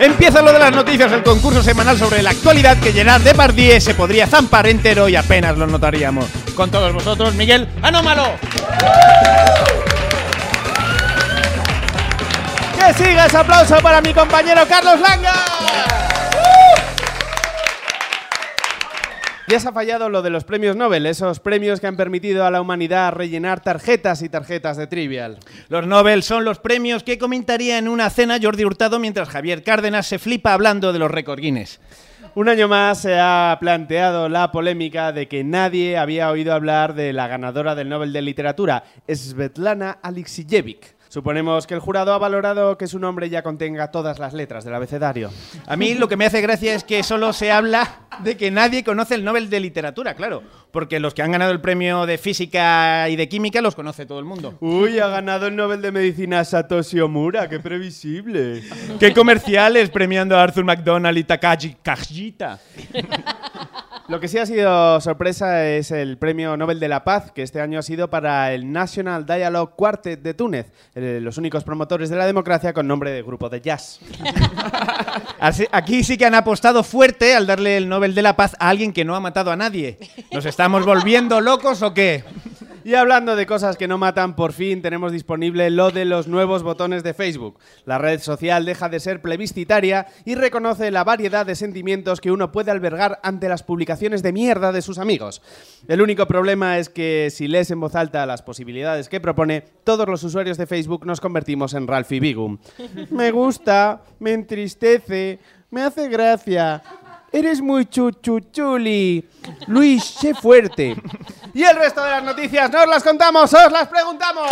Empieza lo de las noticias, el concurso semanal sobre la actualidad que Gerard Depardieu se podría zampar entero y apenas lo notaríamos. Con todos vosotros, Miguel Anómalo. Que siga ese aplauso para mi compañero Carlos Langa. Ya se ha fallado lo de los premios Nobel, esos premios que han permitido a la humanidad rellenar tarjetas y tarjetas de Trivial. Los Nobel son los premios que comentaría en una cena Jordi Hurtado mientras Javier Cárdenas se flipa hablando de los récord Guinness. Un año más se ha planteado la polémica de que nadie había oído hablar de la ganadora del Nobel de Literatura, Svetlana Alexievich. Suponemos que el jurado ha valorado que su nombre ya contenga todas las letras del abecedario. A mí lo que me hace gracia es que solo se habla de que nadie conoce el Nobel de Literatura, claro, porque los que han ganado el premio de Física y de Química los conoce todo el mundo. Uy, ha ganado el Nobel de Medicina Satoshi Omura, qué previsible. Qué comerciales premiando a Arthur McDonald y Takashi Kajita. Lo que sí ha sido sorpresa es el Premio Nobel de la Paz, que este año ha sido para el National Dialogue Quartet de Túnez, los únicos promotores de la democracia con nombre de grupo de jazz. Así- Aquí sí que han apostado fuerte al darle el Nobel de la Paz a alguien que no ha matado a nadie. ¿Nos estamos volviendo locos o qué? Y hablando de cosas que no matan, por fin tenemos disponible lo de los nuevos botones de Facebook. La red social deja de ser plebiscitaria y reconoce la variedad de sentimientos que uno puede albergar ante las publicaciones de mierda de sus amigos. El único problema es que si lees en voz alta las posibilidades que propone, todos los usuarios de Facebook nos convertimos en Ralphie Bigum. Me gusta, me entristece, me hace gracia. Eres muy chuchuchuli. Luis, sé fuerte. Y el resto de las noticias no las contamos, os las preguntamos.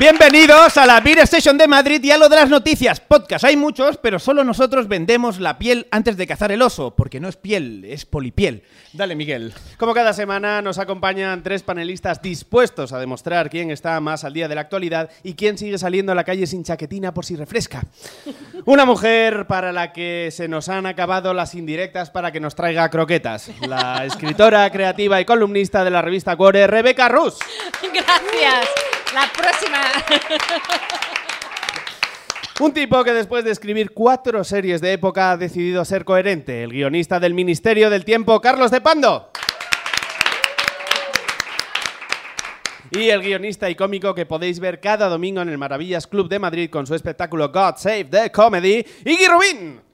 Bienvenidos a la Beer Station de Madrid y a lo de las noticias. Podcast hay muchos, pero solo nosotros vendemos la piel antes de cazar el oso, porque no es piel, es polipiel. Dale, Miguel. Como cada semana nos acompañan tres panelistas dispuestos a demostrar quién está más al día de la actualidad y quién sigue saliendo a la calle sin chaquetina por si refresca. Una mujer para la que se nos han acabado las indirectas para que nos traiga croquetas. La escritora, creativa y columnista de la revista Cuore, Rebeca Rus. Gracias. La próxima. Un tipo que después de escribir cuatro series de época ha decidido ser coherente. El guionista del Ministerio del Tiempo, Carlos de Pando. Y el guionista y cómico que podéis ver cada domingo en el Maravillas Club de Madrid con su espectáculo God Save the Comedy, Iggy Rubín.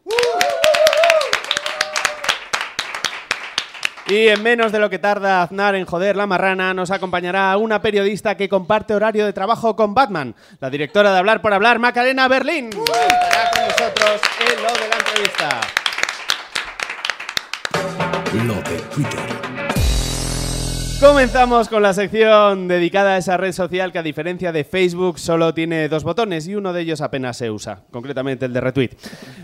Y en menos de lo que tarda Aznar en joder la marrana, nos acompañará una periodista que comparte horario de trabajo con Batman, la directora de Hablar por Hablar, Macarena Berlín. Estará con nosotros en lo de la entrevista. Lo de Twitter. Comenzamos con la sección dedicada a esa red social que a diferencia de Facebook solo tiene dos botones y uno de ellos apenas se usa, concretamente el de retweet.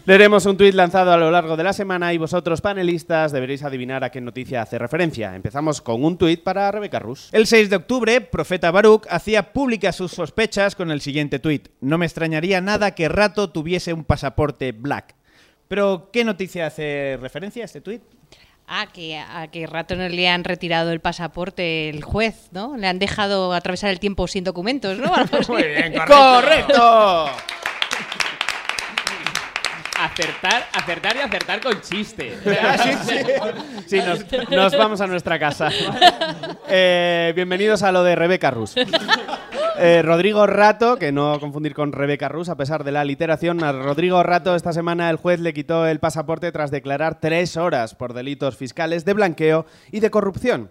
Leeremos un tuit lanzado a lo largo de la semana y vosotros panelistas deberéis adivinar a qué noticia hace referencia. Empezamos con un tuit para Rebeca Rus. El 6 de octubre, Profeta Baruch hacía públicas sus sospechas con el siguiente tuit. No me extrañaría nada que Rato tuviese un pasaporte black. Pero, ¿qué noticia hace referencia a este tuit? Ah, que a que rato no le han retirado el pasaporte el juez, ¿no? Le han dejado atravesar el tiempo sin documentos, ¿no? Algo así. ¡Correcto! Acertar, acertar y acertar con chiste. Ah, sí, sí. Sí, nos, nos vamos a nuestra casa. Eh, bienvenidos a lo de Rebeca Rus. Eh, Rodrigo Rato, que no confundir con Rebeca Rus, a pesar de la literación, a Rodrigo Rato esta semana el juez le quitó el pasaporte tras declarar tres horas por delitos fiscales de blanqueo y de corrupción.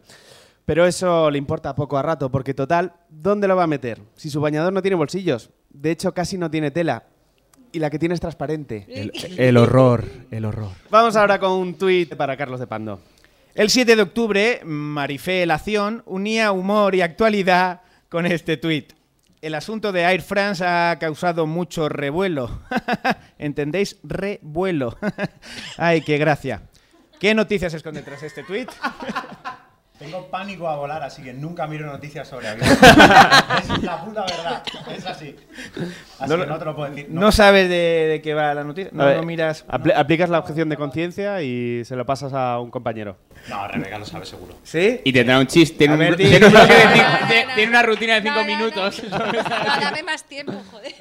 Pero eso le importa poco a Rato, porque total, ¿dónde lo va a meter? Si su bañador no tiene bolsillos, de hecho casi no tiene tela, y la que tiene es transparente. El horror, el horror. Vamos ahora con un tuit para Carlos de Pando. El 7 de octubre, Marifé Lación unía humor y actualidad con este tuit. El asunto de Air France ha causado mucho revuelo. ¿Entendéis? Revuelo. Ay, qué gracia. ¿Qué noticias se esconde tras este tuit? Tengo pánico a volar, así que nunca miro noticias sobre aviones. es la puta verdad. Es así. Así No que no te lo puedo decir. ¿No sabes de, de qué va la noticia? No, ver, no miras. apli- aplicas la objeción de conciencia y se lo pasas a un compañero. No, Rebeca lo sabe seguro. ¿Sí? Y tendrá un chiste. Tiene, un, un bloque de de- una rutina de No, cinco no, no. minutos. No, dame más tiempo, joder.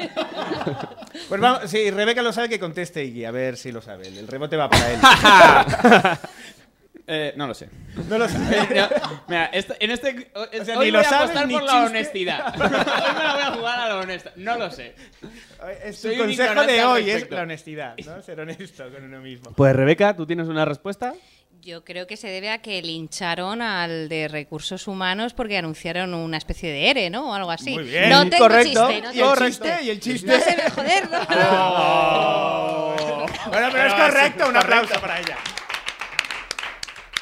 Pues vamos, si Rebeca lo sabe, que conteste Iggy, a ver si lo sabe. El rebote va para él. Eh, no lo sé. no lo sabe. No, mira, esto- en este. O sea, hoy ni lo voy a sabes, apostar ni por la chiste. honestidad. hoy me la voy a jugar a la honesta. No lo sé. Es Soy tu un consejo ignorante de al hoy, es respecto. la honestidad, ¿no? Ser honesto con uno mismo. Pues Rebeca, ¿tú tienes una respuesta? Yo creo que se debe a que lincharon al de recursos humanos porque anunciaron una especie de ERE, ¿no? O algo así. Muy bien, no tengo correcto. chiste, no y tengo el chiste. chiste, y el chiste. No se me joder, no. Bueno, pero es correcto, un aplauso para ella.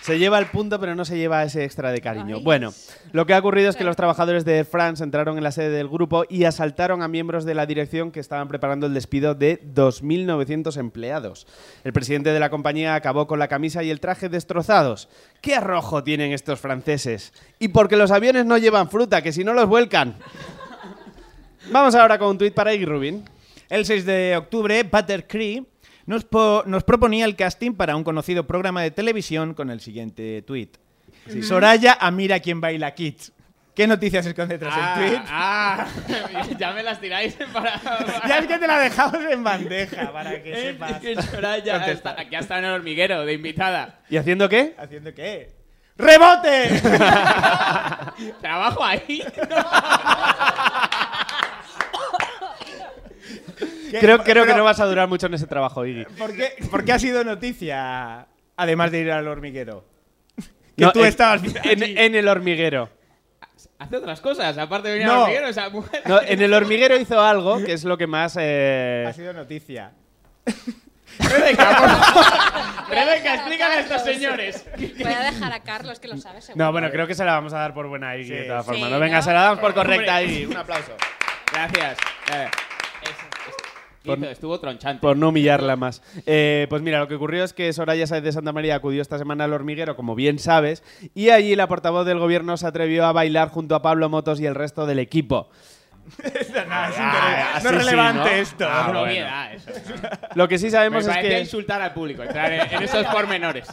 Se lleva el punto, pero no se lleva ese extra de cariño. Ay. Bueno, lo que ha ocurrido es que los trabajadores de Air France entraron en la sede del grupo y asaltaron a miembros de la dirección que estaban preparando el despido de 2.900 empleados. El presidente de la compañía acabó con la camisa y el traje destrozados. ¿Qué arrojo tienen estos franceses? Y porque los aviones no llevan fruta, que si no los vuelcan. Vamos ahora con un tuit para Iggy Rubin. El 6 de octubre, Butter Cree nos, po- nos proponía el casting para un conocido programa de televisión con el siguiente tuit. Soraya a Mira quién baila Kids. ¿Qué noticias esconde tras el tuit? ah, ya me las tiráis para. Ya es que te la dejamos en bandeja para que sepas. que Soraya está, aquí está en el hormiguero de invitada. ¿Y haciendo qué? ¿Haciendo qué? ¡Rebote! Trabajo ahí. Creo, creo que Pero, no vas a durar mucho en ese trabajo, Iggy. ¿por qué, por qué ha sido noticia, además de ir al hormiguero? Que No, tú en- estabas en, en el hormiguero. Hace otras cosas, aparte de venir No. al hormiguero, esa mujer. No, en el hormiguero hizo algo que es lo que más. eh, Ha sido noticia. Rebeca, por favor. Rebeca, explícale a estos señores. Voy a dejar a Carlos que lo sabe seguro. No, bueno, creo que se la vamos a dar por buena Iggy Sí. de todas Sí, formas. No, venga, ¿no? se la damos por correcta a Iggy. Un aplauso. Gracias. Eh, Por- hizo- estuvo tronchante. Por no humillarla más. Eh, pues mira, lo que ocurrió es que Soraya Sáez de Santa María acudió esta semana al hormiguero, como bien sabes, y allí la portavoz del gobierno se atrevió a bailar junto a Pablo Motos y el resto del equipo. No, es Ah, no sí, relevante ¿no? esto. Ah, Es una bueno. obviedad eso. Lo que sí Me sabemos es que insultar al público, entrar en, en esos pormenores.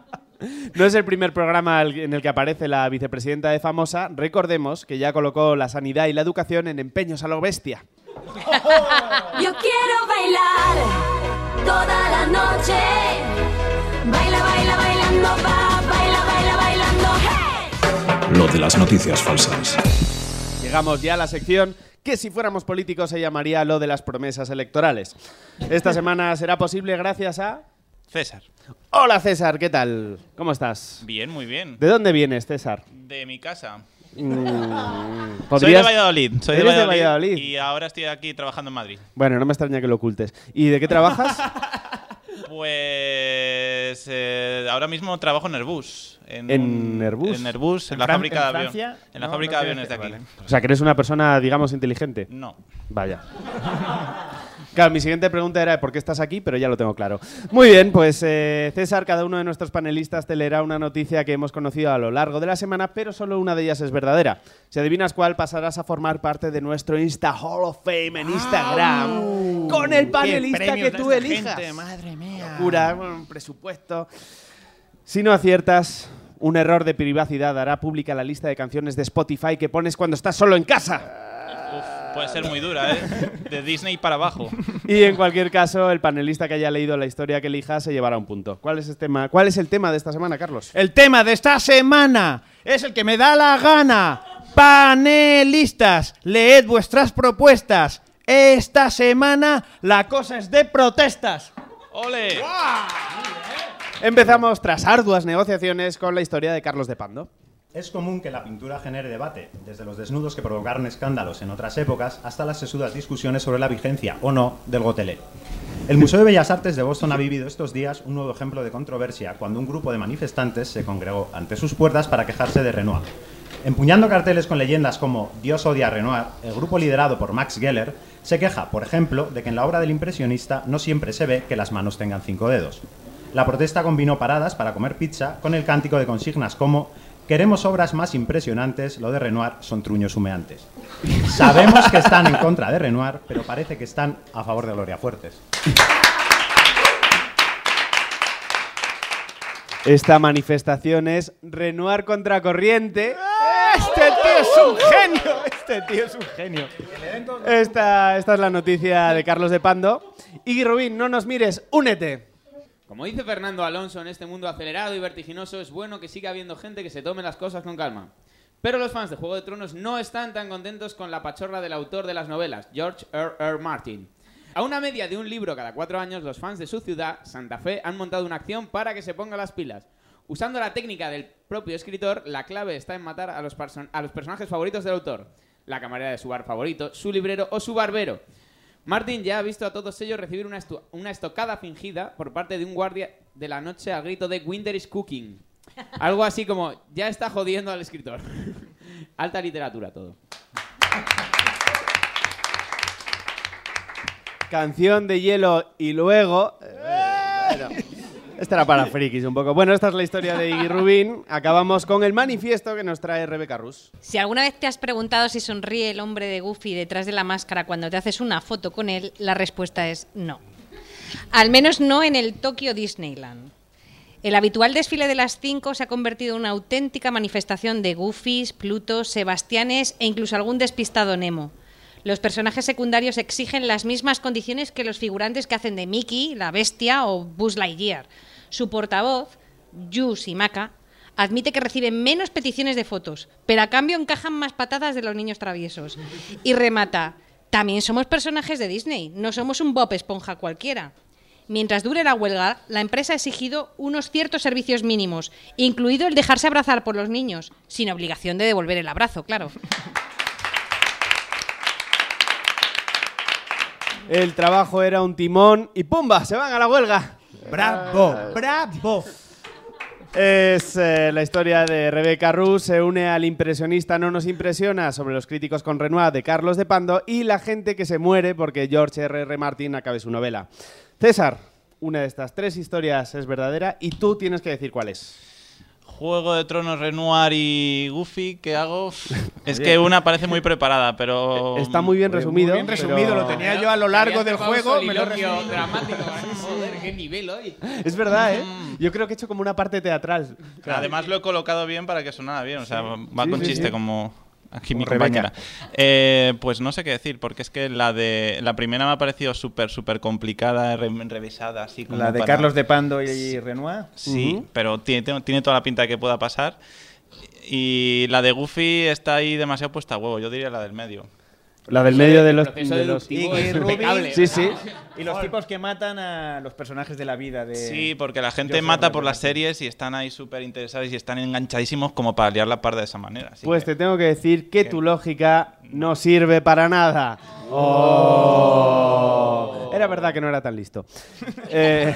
no es el primer programa en el que aparece la vicepresidenta de Famosa. Recordemos que ya colocó la sanidad y la educación en empeños a lo bestia. Yo quiero bailar toda la noche. Baila, baila, bailando, va, baila, baila, bailando, hey. Lo de las noticias falsas. Llegamos ya a la sección que si fuéramos políticos se llamaría lo de las promesas electorales. Esta semana será posible gracias a... César. Hola César, ¿qué tal? ¿Cómo estás? Bien, muy bien. ¿De dónde vienes, César? De mi casa. Mm, Soy de ¿podrías- Valladolid. Soy de ¿Eres de Valladolid? Y ahora estoy aquí trabajando en Madrid. Bueno, no me extraña que lo ocultes. ¿Y de qué trabajas? Pues eh, ahora mismo trabajo en Airbus. En, ¿En un- Airbus? En Airbus, en, ¿En la fábrica de. Francia? En la No, fábrica no de aviones de aquí. vale. o sea, que eres una persona, digamos, inteligente. No. Vaya. Claro, mi siguiente pregunta era ¿por qué estás aquí? Pero ya lo tengo claro. Muy bien, pues eh, César, cada uno de nuestros panelistas te leerá una noticia que hemos conocido a lo largo de la semana, pero solo una de ellas es verdadera. Si adivinas cuál, pasarás a formar parte de nuestro Insta Hall of Fame en Instagram con el panelista que tú elijas. gente, madre mía. Locura, un presupuesto. Si no aciertas, un error de privacidad hará pública la lista de canciones de Spotify que pones cuando estás solo en casa. Uf, puede ser muy dura, ¿eh? De Disney para abajo. Y en cualquier caso, el panelista que haya leído la historia que elija se llevará un punto. ¿Cuál es, el tema? ¿Cuál es el tema de esta semana, Carlos? El tema de esta semana es el que me da la gana. Panelistas, leed vuestras propuestas. Esta semana la cosa es de protestas. ¡Ole! Empezamos tras arduas negociaciones con la historia de Carlos de Pando. Es común que la pintura genere debate, desde los desnudos que provocaron escándalos en otras épocas hasta las sesudas discusiones sobre la vigencia o no del gotelé. El Museo de Bellas Artes de Boston ha vivido estos días un nuevo ejemplo de controversia cuando un grupo de manifestantes se congregó ante sus puertas para quejarse de Renoir. Empuñando carteles con leyendas como Dios odia a Renoir, el grupo liderado por Max Geller se queja, por ejemplo, de que en la obra del impresionista no siempre se ve que las manos tengan cinco dedos. La protesta combinó paradas para comer pizza con el cántico de consignas como Queremos obras más impresionantes, lo de Renoir son truños humeantes. Sabemos que están en contra de Renoir, pero parece que están a favor de Gloria Fuertes. Esta manifestación es Renoir contra corriente. Este tío es un genio. Este tío es un genio. Esta, esta es la noticia de Carlos de Pando. Iggy Rubín, no nos mires, únete. Como dice Fernando Alonso, en este mundo acelerado y vertiginoso es bueno que siga habiendo gente que se tome las cosas con calma. Pero los fans de Juego de Tronos no están tan contentos con la pachorra del autor de las novelas, George R. R. Martin. A una media de un libro cada cuatro años, los fans de su ciudad, Santa Fe, han montado una acción para que se ponga las pilas. Usando la técnica del propio escritor, la clave está en matar a los, personajes favoritos del autor. La camarera de su bar favorito, su librero o su barbero. Martin ya ha visto a todos ellos recibir una, estu- una estocada fingida por parte de un guardia de la noche al grito de Winter is cooking. Algo así como, ya está jodiendo al escritor. Alta literatura todo. Canción de hielo y luego. eh, bueno, esta era para frikis un poco. Bueno, esta es la historia de Iggy Rubin. Acabamos con el manifiesto que nos trae Rebeca Rus. Si alguna vez te has preguntado si sonríe el hombre de Goofy detrás de la máscara cuando te haces una foto con él, la respuesta es no. Al menos no en el Tokyo Disneyland. El habitual desfile de las cinco se ha convertido en una auténtica manifestación de Goofys, Plutos, Sebastianes e incluso algún despistado Nemo. Los personajes secundarios exigen las mismas condiciones que los figurantes que hacen de Mickey, la bestia o Buzz Lightyear. Su portavoz, Yu Shimaka, admite que reciben menos peticiones de fotos, pero a cambio encajan más patadas de los niños traviesos. Y remata, también somos personajes de Disney, no somos un Bob Esponja cualquiera. Mientras dure la huelga, la empresa ha exigido unos ciertos servicios mínimos, incluido el dejarse abrazar por los niños, sin obligación de devolver el abrazo, claro. El trabajo era un timón y ¡pumba! Se van a la huelga. Bravo, bravo. Es eh, la historia de Rebeca Rus, se une al impresionista No nos impresiona sobre los críticos con Renoir de Carlos de Pando y la gente que se muere porque George R. R. Martin acabe su novela. César, una de estas tres historias es verdadera y tú tienes que decir cuál es. Juego de Tronos, Renoir y Goofy, ¿qué hago? Es que una parece muy preparada, pero... Está muy bien resumido. Bien resumido, pero- lo tenía yo a lo largo del juego. Me lo he resumido. dramático. Joder, qué nivel hoy. Es verdad, ¿eh? Mm. Yo creo que he hecho como una parte teatral. Además lo he colocado bien para que sonara bien, o sea, va Sí, con sí, chiste sí. como aquí mi compañera. Eh, pues no sé qué decir, porque es que la de la primera me ha parecido súper, súper complicada, re- revisada, así como La de para- Carlos de Pando y Renoir. Sí, pero tiene, tiene- tiene toda la pinta de que pueda pasar. Y la de Goofy está ahí demasiado puesta a huevo, yo diría la del medio. La del medio de los... De los- es Rubin. impecable. Sí, sí. Y los tipos que matan a los personajes de la vida de... Sí, porque la gente mata por las series y están ahí súper interesados y están enganchadísimos como para liar la parda de esa manera. así Pues que- te tengo que decir que tu lógica no sirve para nada. Oh. Era verdad que no era tan listo. Eh,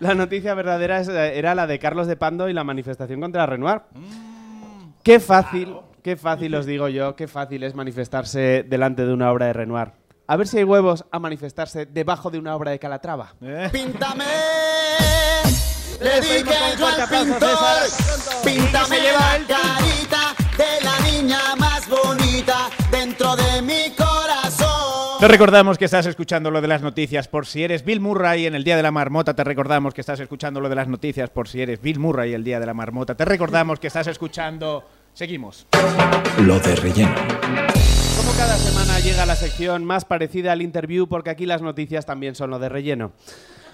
La noticia verdadera es- era la de Carlos de Pando y la manifestación contra Renoir. Qué fácil, qué fácil os digo yo, qué fácil es manifestarse delante de una obra de Renoir. A ver si hay huevos a manifestarse debajo de una obra de Calatrava. Píntame. Le dije yo al pintor, píntame la carita de la niña más bonita dentro de mi corazón. Te recordamos que estás escuchando lo de las noticias por si eres Bill Murray en el Día de la Marmota. Te recordamos que estás escuchando lo de las noticias por si eres Bill Murray el Día de la Marmota. Te recordamos que estás escuchando... Seguimos. Lo de relleno. Como cada semana llega la sección más parecida al interview porque aquí las noticias también son lo de relleno.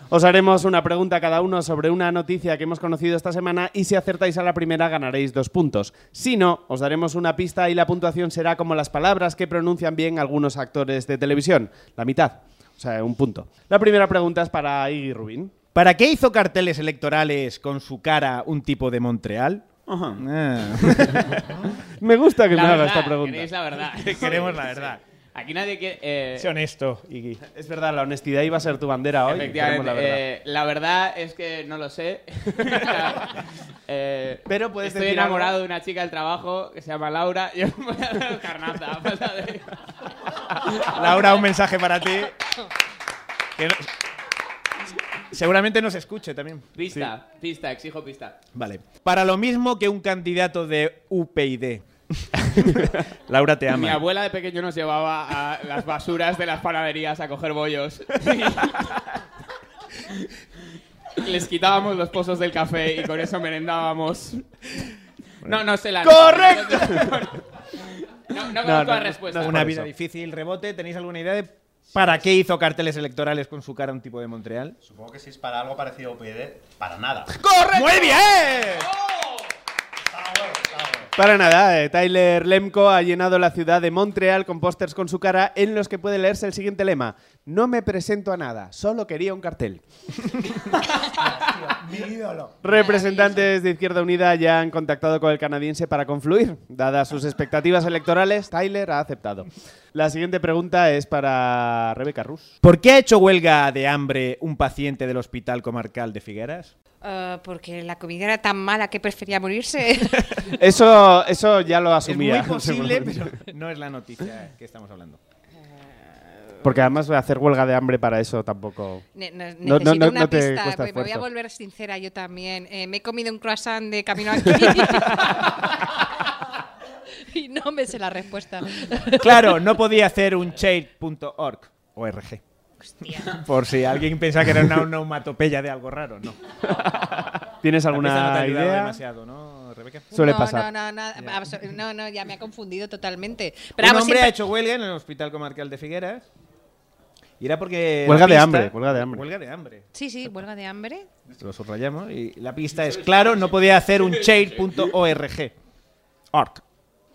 Os haremos una pregunta cada uno sobre una noticia que hemos conocido esta semana y si acertáis a la primera ganaréis dos puntos. Si no, os daremos una pista y la puntuación será como las palabras que pronuncian bien algunos actores de televisión, la mitad, o sea, un punto. La primera pregunta es para Iggy Rubin. ¿Para qué hizo carteles electorales con su cara un tipo de Montreal? Ah. Me gusta que La me haga esta pregunta. queréis la verdad. Queremos la verdad. Aquí nadie quiere... eh, Sé honesto, Iggy. Es verdad, la honestidad iba a ser tu bandera hoy. Efectivamente. la verdad. eh, la verdad es que no lo sé. Eh, Pero puedes Estoy decir enamorado algo. de una chica del trabajo que se llama Laura. Yo voy a dar carnaza. Laura, un mensaje para ti. Que no- Seguramente nos escuche también. Pista, pista, exijo pista. Vale. Para lo mismo que un candidato de UPyD. Laura te Mi ama. abuela de pequeño nos llevaba a las basuras de las panaderías a coger bollos. Les quitábamos los pozos del café y con eso merendábamos. No, no sé la. ¡Correcto! No, no No, conozco no, la respuesta. Una vida difícil, rebote. ¿Tenéis alguna idea de para qué hizo carteles electorales con su cara un tipo de Montreal? Supongo que si es para algo parecido a UPyD, para nada. ¡Correcto! ¡Muy bien! Para nada, eh, Tyler Lemko ha llenado la ciudad de Montreal con pósters con su cara en los que puede leerse el siguiente lema. No me presento a nada, solo quería un cartel. Mi ídolo. Representantes de Izquierda Unida ya han contactado con el canadiense para confluir. Dadas sus expectativas electorales, Tyler ha aceptado. La siguiente pregunta es para Rebeca Rus. ¿Por qué ha hecho huelga de hambre un paciente del Hospital Comarcal de Figueras? Ah, porque la comida era tan mala que prefería morirse. Eso, eso ya lo Es muy asumía. posible, pero no es la noticia que estamos hablando. Porque además hacer huelga de hambre para eso tampoco... Ne- ne- No, necesito no, no, una no te pista, cuesta pues me voy a volver sincera yo también. Eh, me he comido un croissant de camino aquí. y no me sé la respuesta. Claro, no podía hacer un change.org. ORG. Hostia. Por si alguien pensaba que era una onomatopeya de algo raro, no. ¿Tienes no te alguna ayudado idea? demasiado, ¿no, Rebeca? Suele no, pasar. No, no, no, no, no, ya me ha confundido totalmente. Pero un vamos, hombre siempre- ha hecho huelga en el Hospital Comarcal de Figueras. Y era porque. Huelga de hambre, huelga de hambre. Huelga de hambre. Sí, sí, huelga de hambre. Lo subrayamos. Y la pista es claro, no podía hacer un change.org. Org.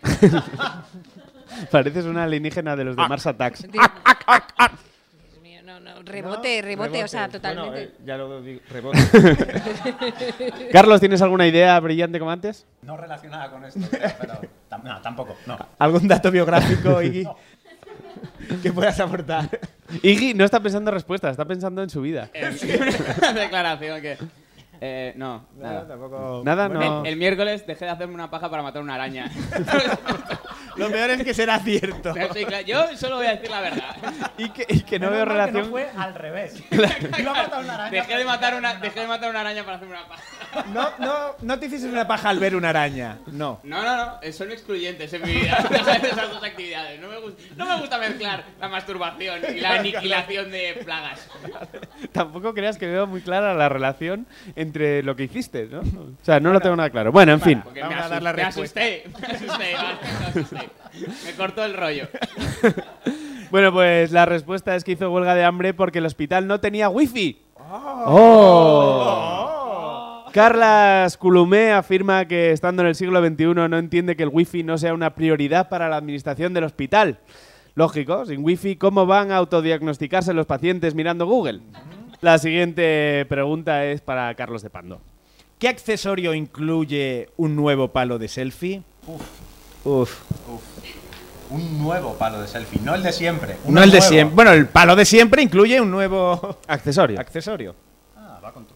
Pareces una alienígena de los de Mars Attacks. Dios mío, no, no, rebote, rebote, o sea, totalmente. Bueno, eh, ya lo digo, rebote. Carlos, ¿tienes alguna idea brillante como antes? No relacionada con esto, pero tam- no, tampoco. No. ¿Algún dato biográfico, Iggy? Que puedas aportar. Iggy no está pensando en respuestas, está pensando en su vida. Una declaración que. Eh, no, nada. tampoco. Nada, Bueno, no. El, el miércoles dejé de hacerme una paja para matar una araña. Lo peor es que será cierto. Sí, claro, Yo solo voy a decir la verdad. Y que, y que no veo mal que relación. no fue al revés. Lo ha matado una araña. Dejé de matar una, dejé de matar una araña para hacerme una paja. No, no, no te hiciste una paja al ver una araña. No. No, no, no, eh, son excluyentes en mi vida esas dos actividades. No me, gusta, no me gusta mezclar la masturbación y la aniquilación de plagas. Tampoco creas que veo muy clara la relación entre lo que hiciste, ¿no? O sea, no lo tengo nada claro. Bueno, en fin. Porque Vamos me, a dar asus- la me respuesta. asusté, me asusté, vale, asusté. Me cortó el rollo. Bueno, pues la respuesta es que hizo huelga de hambre porque el hospital no tenía wifi. ¡Oh! Carlas Culumé afirma que estando en el siglo XXI no entiende que el wifi no sea una prioridad para la administración del hospital. Lógico, sin wifi, ¿cómo van a autodiagnosticarse los pacientes mirando Google? La siguiente pregunta es para Carlos de Pando. ¿Qué accesorio incluye un nuevo palo de selfie? Uf. Un nuevo palo de selfie, no el de siempre. No el de siempre. Bueno, el palo de siempre incluye un nuevo Accesorio. accesorio. Ah, va con tu.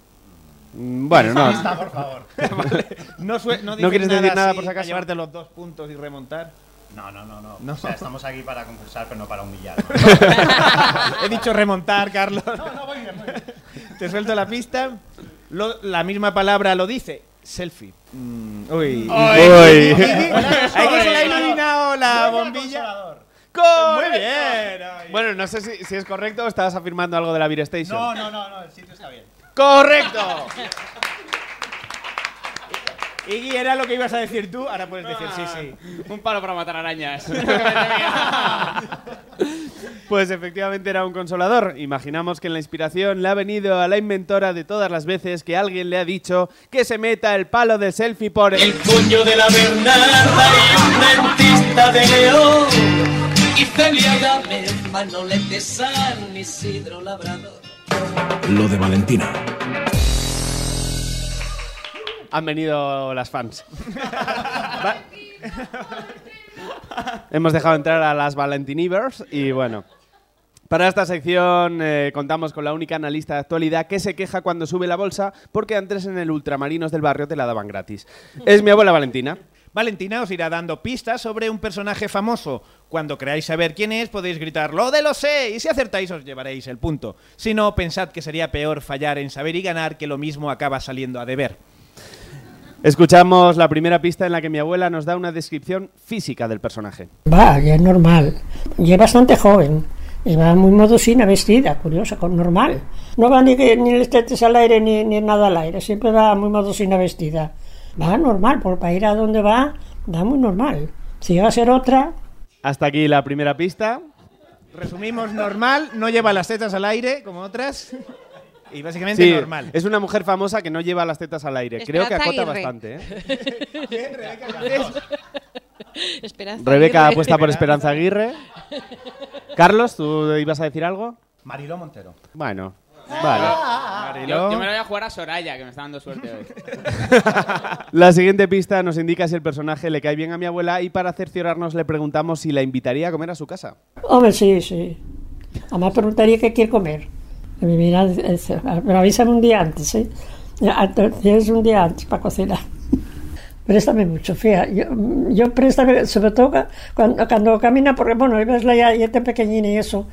Mm, Bueno, no. Lista, por favor. No, sue- no, ¿No dices quieres decir nada por si acaso? llevarte los dos puntos y remontar. No, no, no, no. No. O sea, estamos aquí para concursar, pero no para humillar. ¿no? He dicho remontar, Carlos. no, no, voy bien, voy bien. Te suelto la pista. Lo- la misma palabra lo dice. Selfie. Mm, uy. Uy. Ahí que se le ha iluminado la bombilla. Muy bien. Bueno, no sé si, si es correcto o estabas afirmando algo de la Beer Station. No, no, no, no, el sitio está bien. ¡Correcto! Iggy, era lo que ibas a decir tú, ahora puedes decir sí, sí. Un palo para matar arañas. Pues efectivamente era un consolador. Imaginamos que en la inspiración le ha venido a la inventora de todas las veces que alguien le ha dicho que se meta el palo de selfie por el... puño de la Bernarda y un dentista de León. Y Celia Gámez, Manolete San Isidro Labrador. Lo de Valentina. Han venido las fans. Hemos dejado entrar a las Valentinivers y bueno. Para esta sección eh, contamos con la única analista de actualidad que se queja cuando sube la bolsa porque antes en el Ultramarinos del barrio te la daban gratis. Es mi abuela Valentina. Valentina os irá dando pistas sobre un personaje famoso. Cuando creáis saber quién es, podéis gritar ¡Lo de lo sé! Y si acertáis, os llevaréis el punto. Si no, pensad que sería peor fallar en saber y ganar que lo mismo acaba saliendo a deber. Escuchamos la primera pista en la que mi abuela nos da una descripción física del personaje. Va, ya es normal. Y es bastante joven. Y va muy modosina vestida, curiosa, normal. No va ni, ni el estetes al aire ni, ni nada al aire. Siempre va muy modosina vestida. Va normal, por para ir a donde va, va muy normal. Si llega a ser otra, Hasta aquí la primera pista. Resumimos normal, no lleva las tetas al aire como otras. Y básicamente Sí, normal. es una mujer famosa que no lleva las tetas al aire. Creo que acota Aguirre. bastante. ¿eh? Esperanza Rebeca Aguirre. apuesta por Esperanza Aguirre. Carlos, ¿tú ibas a decir algo? Mariló Montero. Bueno, vale. Yo, yo me lo voy a jugar a Soraya, que me está dando suerte hoy. La siguiente pista nos indica si el personaje le cae bien a mi abuela y para cerciorarnos le preguntamos si la invitaría a comer a su casa. hombre, sí, sí. Además preguntaría qué quiere comer. Me mira, dice, pero avísame un día antes, ¿eh? Ya, Tienes un día antes para cocinar. Préstame mucho, fía. Yo, yo préstame, sobre todo cuando, cuando camina, porque bueno, ves la ya, ya tan pequeñina y eso.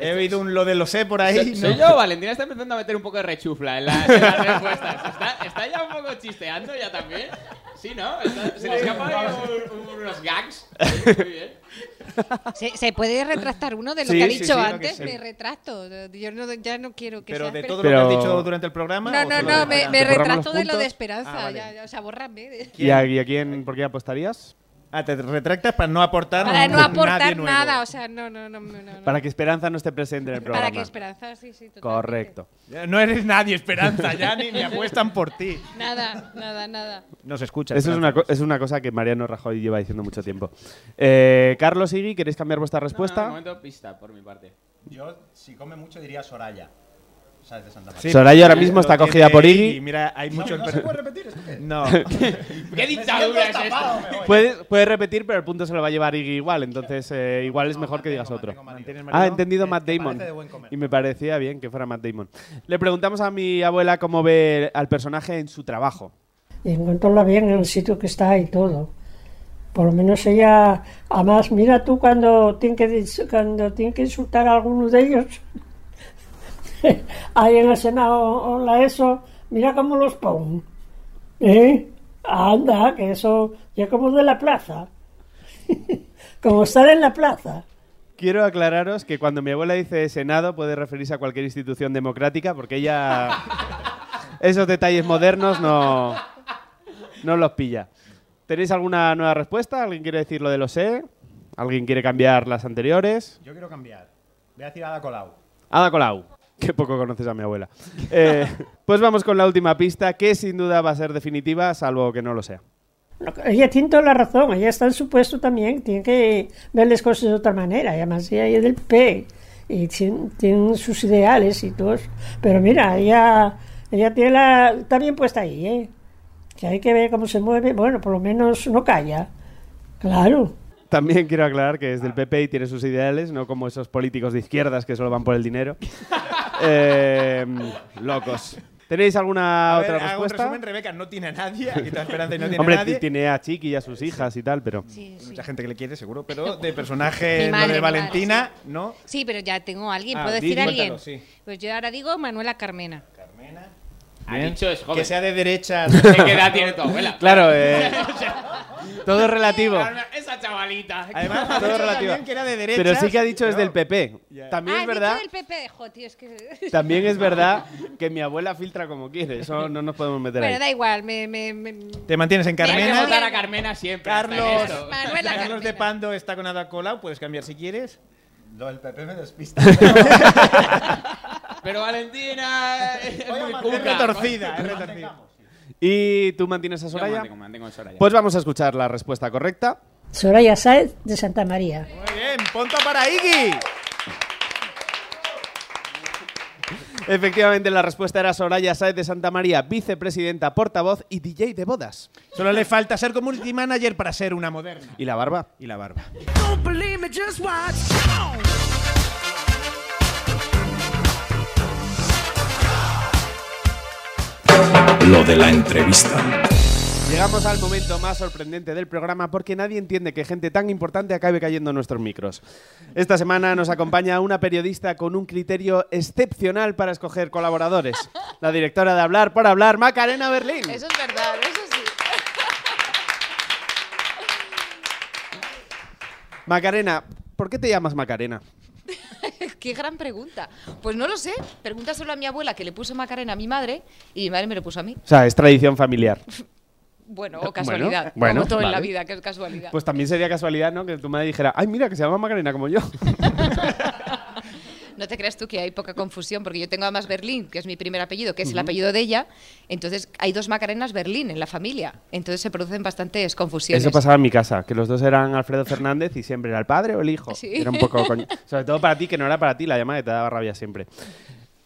He oído un lo de lo sé por ahí. Soy, ¿no? soy yo, Valentina está empezando a meter un poco de rechufla en, la- en las respuestas. Está, está ya un poco chisteando ya también. Sí, ¿no? Está- se le escapan unos gags. Muy bien. ¿Se, se puede retractar uno de lo Sí, que ha dicho sí, antes? Me retracto. Yo no, ya no quiero que Pero sea de todo Pero- lo que has dicho durante el programa. No, ¿o no, no, me, me ¿Te borramos retracto de lo de? Esperanza. Ah, vale. ya, ya, o sea, bórrame. ¿Y a, y a quién, por qué apostarías? Ah, te retractas para no aportar Para no nadie aportar nuevo. nada, o sea, no, no, no. no, no. Para que Esperanza no esté presente en el programa. Para que Esperanza, sí, sí, totalmente. Correcto. No eres nadie, Esperanza, ya ni, ni apuestan por ti. Nada, nada, nada. No se escucha. Eso es una, co- es una cosa que Mariano Rajoy lleva diciendo mucho tiempo. Eh, Carlos Iggy, ¿queréis cambiar vuestra No, respuesta? no, momento pista, por mi parte. Yo, si come mucho, diría Soraya. ¿Sabes de Santa María? Sí, Soraya ahora mismo está cogida por Iggy. Y mira, hay mucho. ¿No se puede repetir esto qué? No. ¿Qué dictadura es esta? Puedes, puedes repetir, pero el punto se lo va a llevar Iggy igual. Entonces, eh, igual es mejor que digas otro. ¿Mantienes Ah, he entendido Que- Matt Damon. Y me parecía bien que fuera Matt Damon. Le preguntamos a mi abuela cómo ve al personaje en su trabajo. Y encontrarla bien en el sitio que está y todo. Por lo menos ella, además, mira tú cuando tiene que, cuando tiene que insultar a alguno de ellos, ahí en el Senado o la ESO, mira cómo los ponen. ¿Eh? Anda, que eso ya como de la plaza. como estar en la plaza. Quiero aclararos que cuando mi abuela dice Senado puede referirse a cualquier institución democrática porque ella esos detalles modernos no, no los pilla. ¿Tenéis alguna nueva respuesta? ¿Alguien quiere decir lo de lo sé? ¿Alguien quiere cambiar las anteriores? Yo quiero cambiar. Voy a decir Ada Colau. Ada Colau. Qué poco conoces a mi abuela. Eh, pues vamos con la última pista, que sin duda va a ser definitiva, salvo que no lo sea. Ella tiene toda la razón, ella está en su puesto también, tiene que ver las cosas de otra manera, y además ella es del P, y tiene, tiene sus ideales y todo. Pero mira, ella, ella tiene la, está bien puesta ahí, ¿eh? que hay que ver cómo se mueve, bueno, por lo menos no calla, claro. También quiero aclarar que es del PP y tiene sus ideales, no como esos políticos de izquierdas que solo van por el dinero. Eh, locos. ¿Tenéis alguna A ver, otra hago un respuesta? resumen, Rebeca no tiene a nadie. Aquí está Esperanza y no tiene Hombre, a nadie. ti- tiene a Chiqui y a sus hijas y tal, pero... Sí, sí. Mucha gente que le quiere, seguro, pero de personaje madre, de madre, Valentina, ¿no? Sí, pero ya tengo a alguien. Ah, ¿Puedo decir a alguien? Pues yo ahora digo Manuela Carmena. Ha dicho es joven. Que sea de derechas. ¿Qué edad tiene tu abuela? Claro, eh, todo es relativo. Esa chavalita. Además, Todo relativo. que era de derechas. Pero sí que ha dicho es pero- del PP. También ah, es verdad, del PP. Jo, tío, es que... también es verdad que mi abuela filtra como quiere. Eso no nos podemos meter Bueno, ahí. da igual, me... me, me- Te mantienes en Hay que Carmena. votar a Carmena siempre. Carlos. Manuela Carlos Carmena. de Pando está con Ada Colau, puedes cambiar si quieres. Lo del PP me despista. Pero Valentina es muy cuca. retorcida, es retorcida. ¿Y tú mantienes a Yo Soraya? mantengo, mantengo en Soraya. Pues vamos a escuchar la respuesta correcta. Soraya Sáez de Santa María. Muy bien, punto para Iggy. Efectivamente, la respuesta era Soraya Sáez de Santa María, vicepresidenta, portavoz y DJ de bodas. Solo le falta ser community manager para ser una moderna. ¿Y la barba? Y la barba. Lo de la entrevista. Llegamos al momento más sorprendente del programa porque nadie entiende que gente tan importante acabe cayendo en nuestros micros. Esta semana nos acompaña una periodista con un criterio excepcional para escoger colaboradores. La directora de Hablar por Hablar, Macarena Berlín. Eso es verdad, eso sí. Macarena, ¿por qué te llamas Macarena? Qué gran pregunta. Pues no lo sé. Pregúntaselo a mi abuela que le puso Macarena a mi madre y mi madre me lo puso a mí. O sea, es tradición familiar. Bueno, Bueno, o casualidad. bueno, como todo en la vida, que es casualidad. Pues también sería casualidad, ¿no? Que tu madre dijera, ay, mira, que se llama Macarena como yo. No te creas tú que hay poca confusión, porque yo tengo además Berlín, que es mi primer apellido, que es el apellido de ella. Entonces hay dos Macarenas Berlín en la familia. Entonces se producen bastantes confusiones. Eso pasaba en mi casa, que los dos eran Alfredo Fernández y siempre era el padre o el hijo. Sí. Era un poco coño. Sobre todo para ti, que no era para ti la llamada te daba rabia siempre.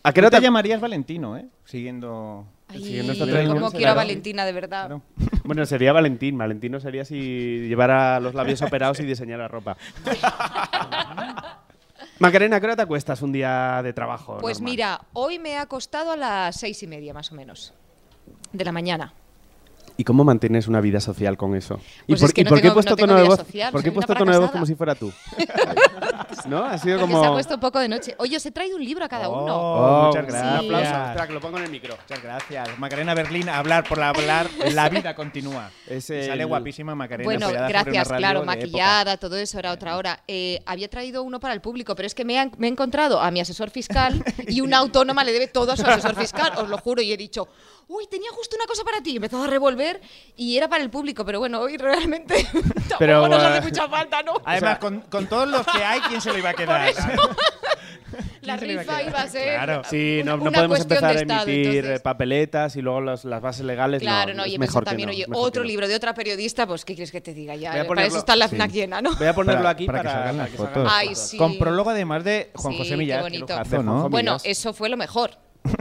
¿A qué ¿Qué no te te llamarías Valentino, eh? Siguiendo... Ay, siguiendo esta como quiero a. Valentina, de verdad. Claro. Bueno, sería Valentín. Valentino sería si llevara los labios operados y diseñara ropa. Macarena, ¿a ¿qué hora te acuestas un día de trabajo? Pues normal? mira, hoy me ha acostado a las seis y media más o menos de la mañana. ¿Y cómo mantienes una vida social con eso? ¿Y Pues por, es que y no por qué he puesto no tono de voz? social, ¿Por qué he puesto tono de voz como si fuera tú? ¿No? Ha sido Porque como... se ha puesto un poco de noche. Oye, os he traído un libro a cada uno. Oh, muchas un gracias. aplauso. Espera, que lo pongo en el micro. Muchas gracias. Macarena Berlín, hablar por hablar, la vida continúa. Es Sale guapísima Macarena. Bueno, gracias, claro, maquillada, todo eso era otra hora. Eh, había traído uno para el público, pero es que me, han- me he encontrado a mi asesor fiscal y una autónoma le debe todo a su asesor fiscal, os lo juro, y he dicho, uy, tenía justo una cosa para ti, y empezó a revolver y era para el público, pero bueno, hoy realmente tampoco Pero, nos eh, hace mucha falta, ¿no? Además, con, con todos los que hay, ¿quién se lo iba a quedar? La rifa iba a ser Claro. Sí, no, una- no podemos empezar a emitir entonces. eh, papeletas y luego los- las bases legales. Claro, no, no, y mejor que también, no, oye, mejor que otro no. libro de otra periodista, pues ¿qué quieres que te diga ya? Voy a Para ponerlo- eso está la sí. FNAC llena, ¿no? Voy a ponerlo Para- aquí para para, que salgan las que fotos. las Ay, sí. Con prólogo además de Juan Sí, José qué Millán. bonito. qué lujazo, ¿no? Bueno, eso fue lo mejor.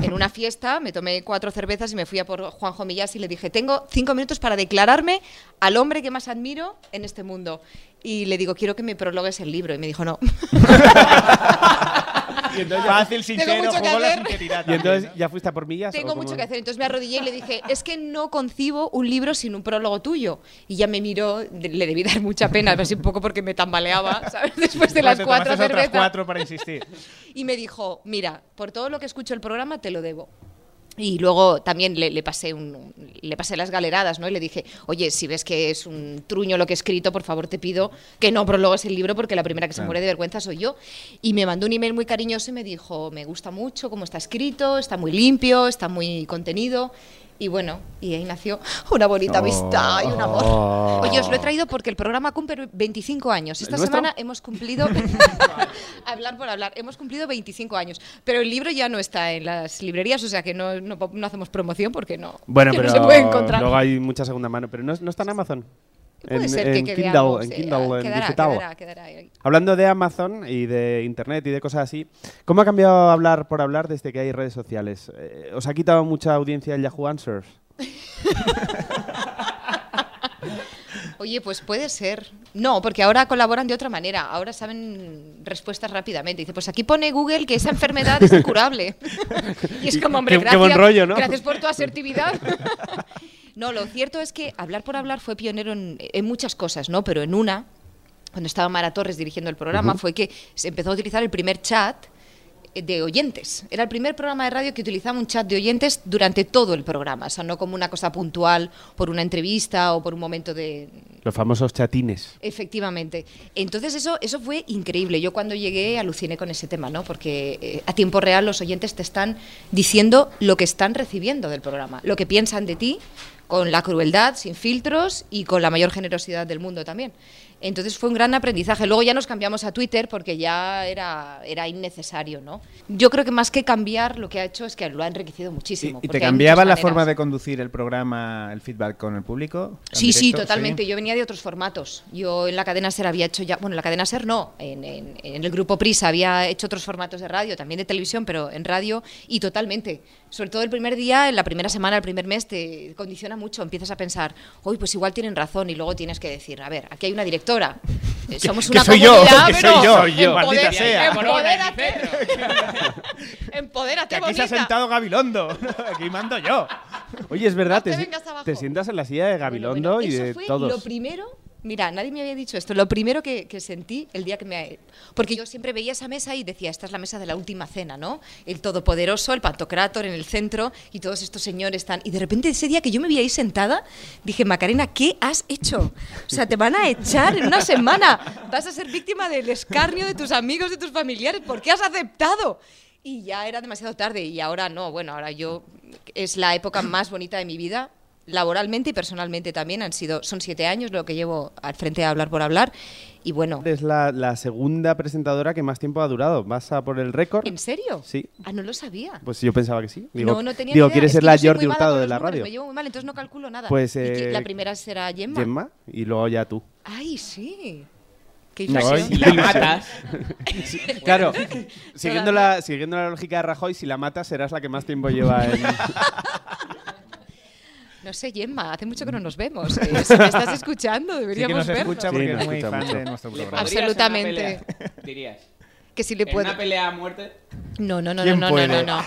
En una fiesta me tomé cuatro cervezas y me fui a por Juanjo Millás y le dije, tengo cinco minutos para declararme al hombre que más admiro en este mundo. Y le digo, quiero que me prologues el libro. Y me dijo, no. Fácil, sincero, mucho que jugó la sinceridad. Y entonces, ¿no? ¿ya fuiste a por millas? Tengo mucho que hacer. Entonces me arrodillé y le dije, es que no concibo un libro sin un prólogo tuyo. Y ya me miró, le debí dar mucha pena, pero sí un poco porque me tambaleaba, ¿sabes? Después de las cuatro cervezas. cuatro para insistir. Y me dijo, mira, por todo lo que escucho el programa te lo debo. Y luego también le, le pasé un, le pasé las galeradas, ¿no? Y le dije, oye, si ves que es un truño lo que he escrito, por favor te pido que no prologues el libro porque la primera que se Claro. muere de vergüenza soy yo. Y me mandó un email muy cariñoso y me dijo, me gusta mucho cómo está escrito, está muy limpio, está muy contenido. Y bueno, y ahí nació una bonita amistad y un amor. Oh. Oye, os lo he traído porque el programa cumple 25 años. Esta semana hemos cumplido hablar por hablar. Hemos cumplido 25 años, pero el libro ya no está en las librerías, o sea que no, no, no hacemos promoción porque no, Bueno, pero no se puede encontrar. luego hay mucha segunda mano. Pero no, no está en Amazon. Puede en, ser que en quede Kindle, algo, en Kindle, ah, en quedará, digital. quedará, quedará ahí. Hablando de Amazon y de Internet y de cosas así, ¿cómo ha cambiado hablar por hablar desde que hay redes sociales? Eh, ¿Os ha quitado mucha audiencia el Yahoo Answers? Oye, pues puede ser. No, porque ahora colaboran de otra manera. Ahora saben respuestas rápidamente. Dice, pues aquí pone Google que esa enfermedad es incurable. y es como, hombre, Qué- qué gracias, buen rollo, ¿no? gracias por tu asertividad. No, lo cierto es que hablar por hablar fue pionero en, en muchas cosas, ¿no? Pero en una, cuando estaba Mara Torres dirigiendo el programa, fue que se empezó a utilizar el primer chat eh, de oyentes. Era el primer programa de radio que utilizaba un chat de oyentes durante todo el programa, o sea, no como una cosa puntual por una entrevista o por un momento de, Los famosos chatines. Efectivamente. Entonces eso, eso fue increíble. Yo cuando llegué aluciné con ese tema, ¿no? Porque eh, a tiempo real los oyentes te están diciendo lo que están recibiendo del programa, lo que piensan de ti, con la crueldad, sin filtros y con la mayor generosidad del mundo también. Entonces fue un gran aprendizaje. Luego ya nos cambiamos a Twitter porque ya era, era innecesario, ¿no? Yo creo que más que cambiar, lo que ha hecho es que lo ha enriquecido muchísimo. ¿Y te cambiaba la maneras. forma de conducir el programa, el feedback con el público? ¿En Sí, sí, totalmente. Yo venía de otros formatos. Yo en la cadena Ser había hecho ya, bueno, en la cadena Ser no, en, en- en el grupo Prisa había hecho otros formatos de radio, también de televisión, pero en radio y totalmente. Sobre todo el primer día, en la primera semana, el primer mes, te condiciona mucho. Empiezas a pensar, uy, pues igual tienen razón y luego tienes que decir, a ver, aquí hay una directora directora. Eh, Somos Que una soy yo, comunidad, pero soy yo, soy yo, empoder- maldita sea. empodérate. empodérate, Que aquí se ha bonita. sentado Gabilondo. Aquí mando yo. Oye, es verdad, No te te, te sientas en la silla de Gabilondo Bueno, y eso de fue todos. lo primero. Mira, nadie me había dicho esto. Lo primero que, sentí el día que me. Porque yo siempre veía esa mesa y decía, esta es la mesa de la última cena, ¿no? El todopoderoso, el pantocrátor en el centro y todos estos señores están. Y de repente ese día que yo me vi ahí sentada, dije, Macarena, ¿qué has hecho? O sea, te van a echar en una semana. Vas a ser víctima del escarnio de tus amigos, de tus familiares. ¿Por qué has aceptado? Y ya era demasiado tarde y ahora no. Bueno, ahora yo. Es la época más bonita de mi vida laboralmente y personalmente también han sido son siete años lo que llevo al frente de hablar por hablar y bueno Es la, la segunda presentadora que más tiempo ha durado. ¿Vas a por el récord? ¿en serio? Sí. ah no lo sabía Pues yo pensaba que sí. Digo, no no tenía digo. ¿quieres Es ser que la Jordi Hurtado de la números, radio? me llevo muy mal entonces no calculo nada Pues, ¿Y quién- eh, la primera será Gemma Gemma y luego ya tú. ay sí qué No, y la matas. Sí, claro, siguiendo la, siguiendo la lógica de Rajoy, si la matas serás la que más tiempo lleva en... no sé Gemma hace mucho que no nos vemos eh, si me estás escuchando Sí que deberíamos nos vernos escucha porque Sí, nos es muy escucha fan mucho. de nuestro ¿Le programa. en una Absolutamente. pelea, Dirías. que si le ¿En puedo una pelea a muerte? No, no, no, no, ¿Quién no, no, puede? no, no,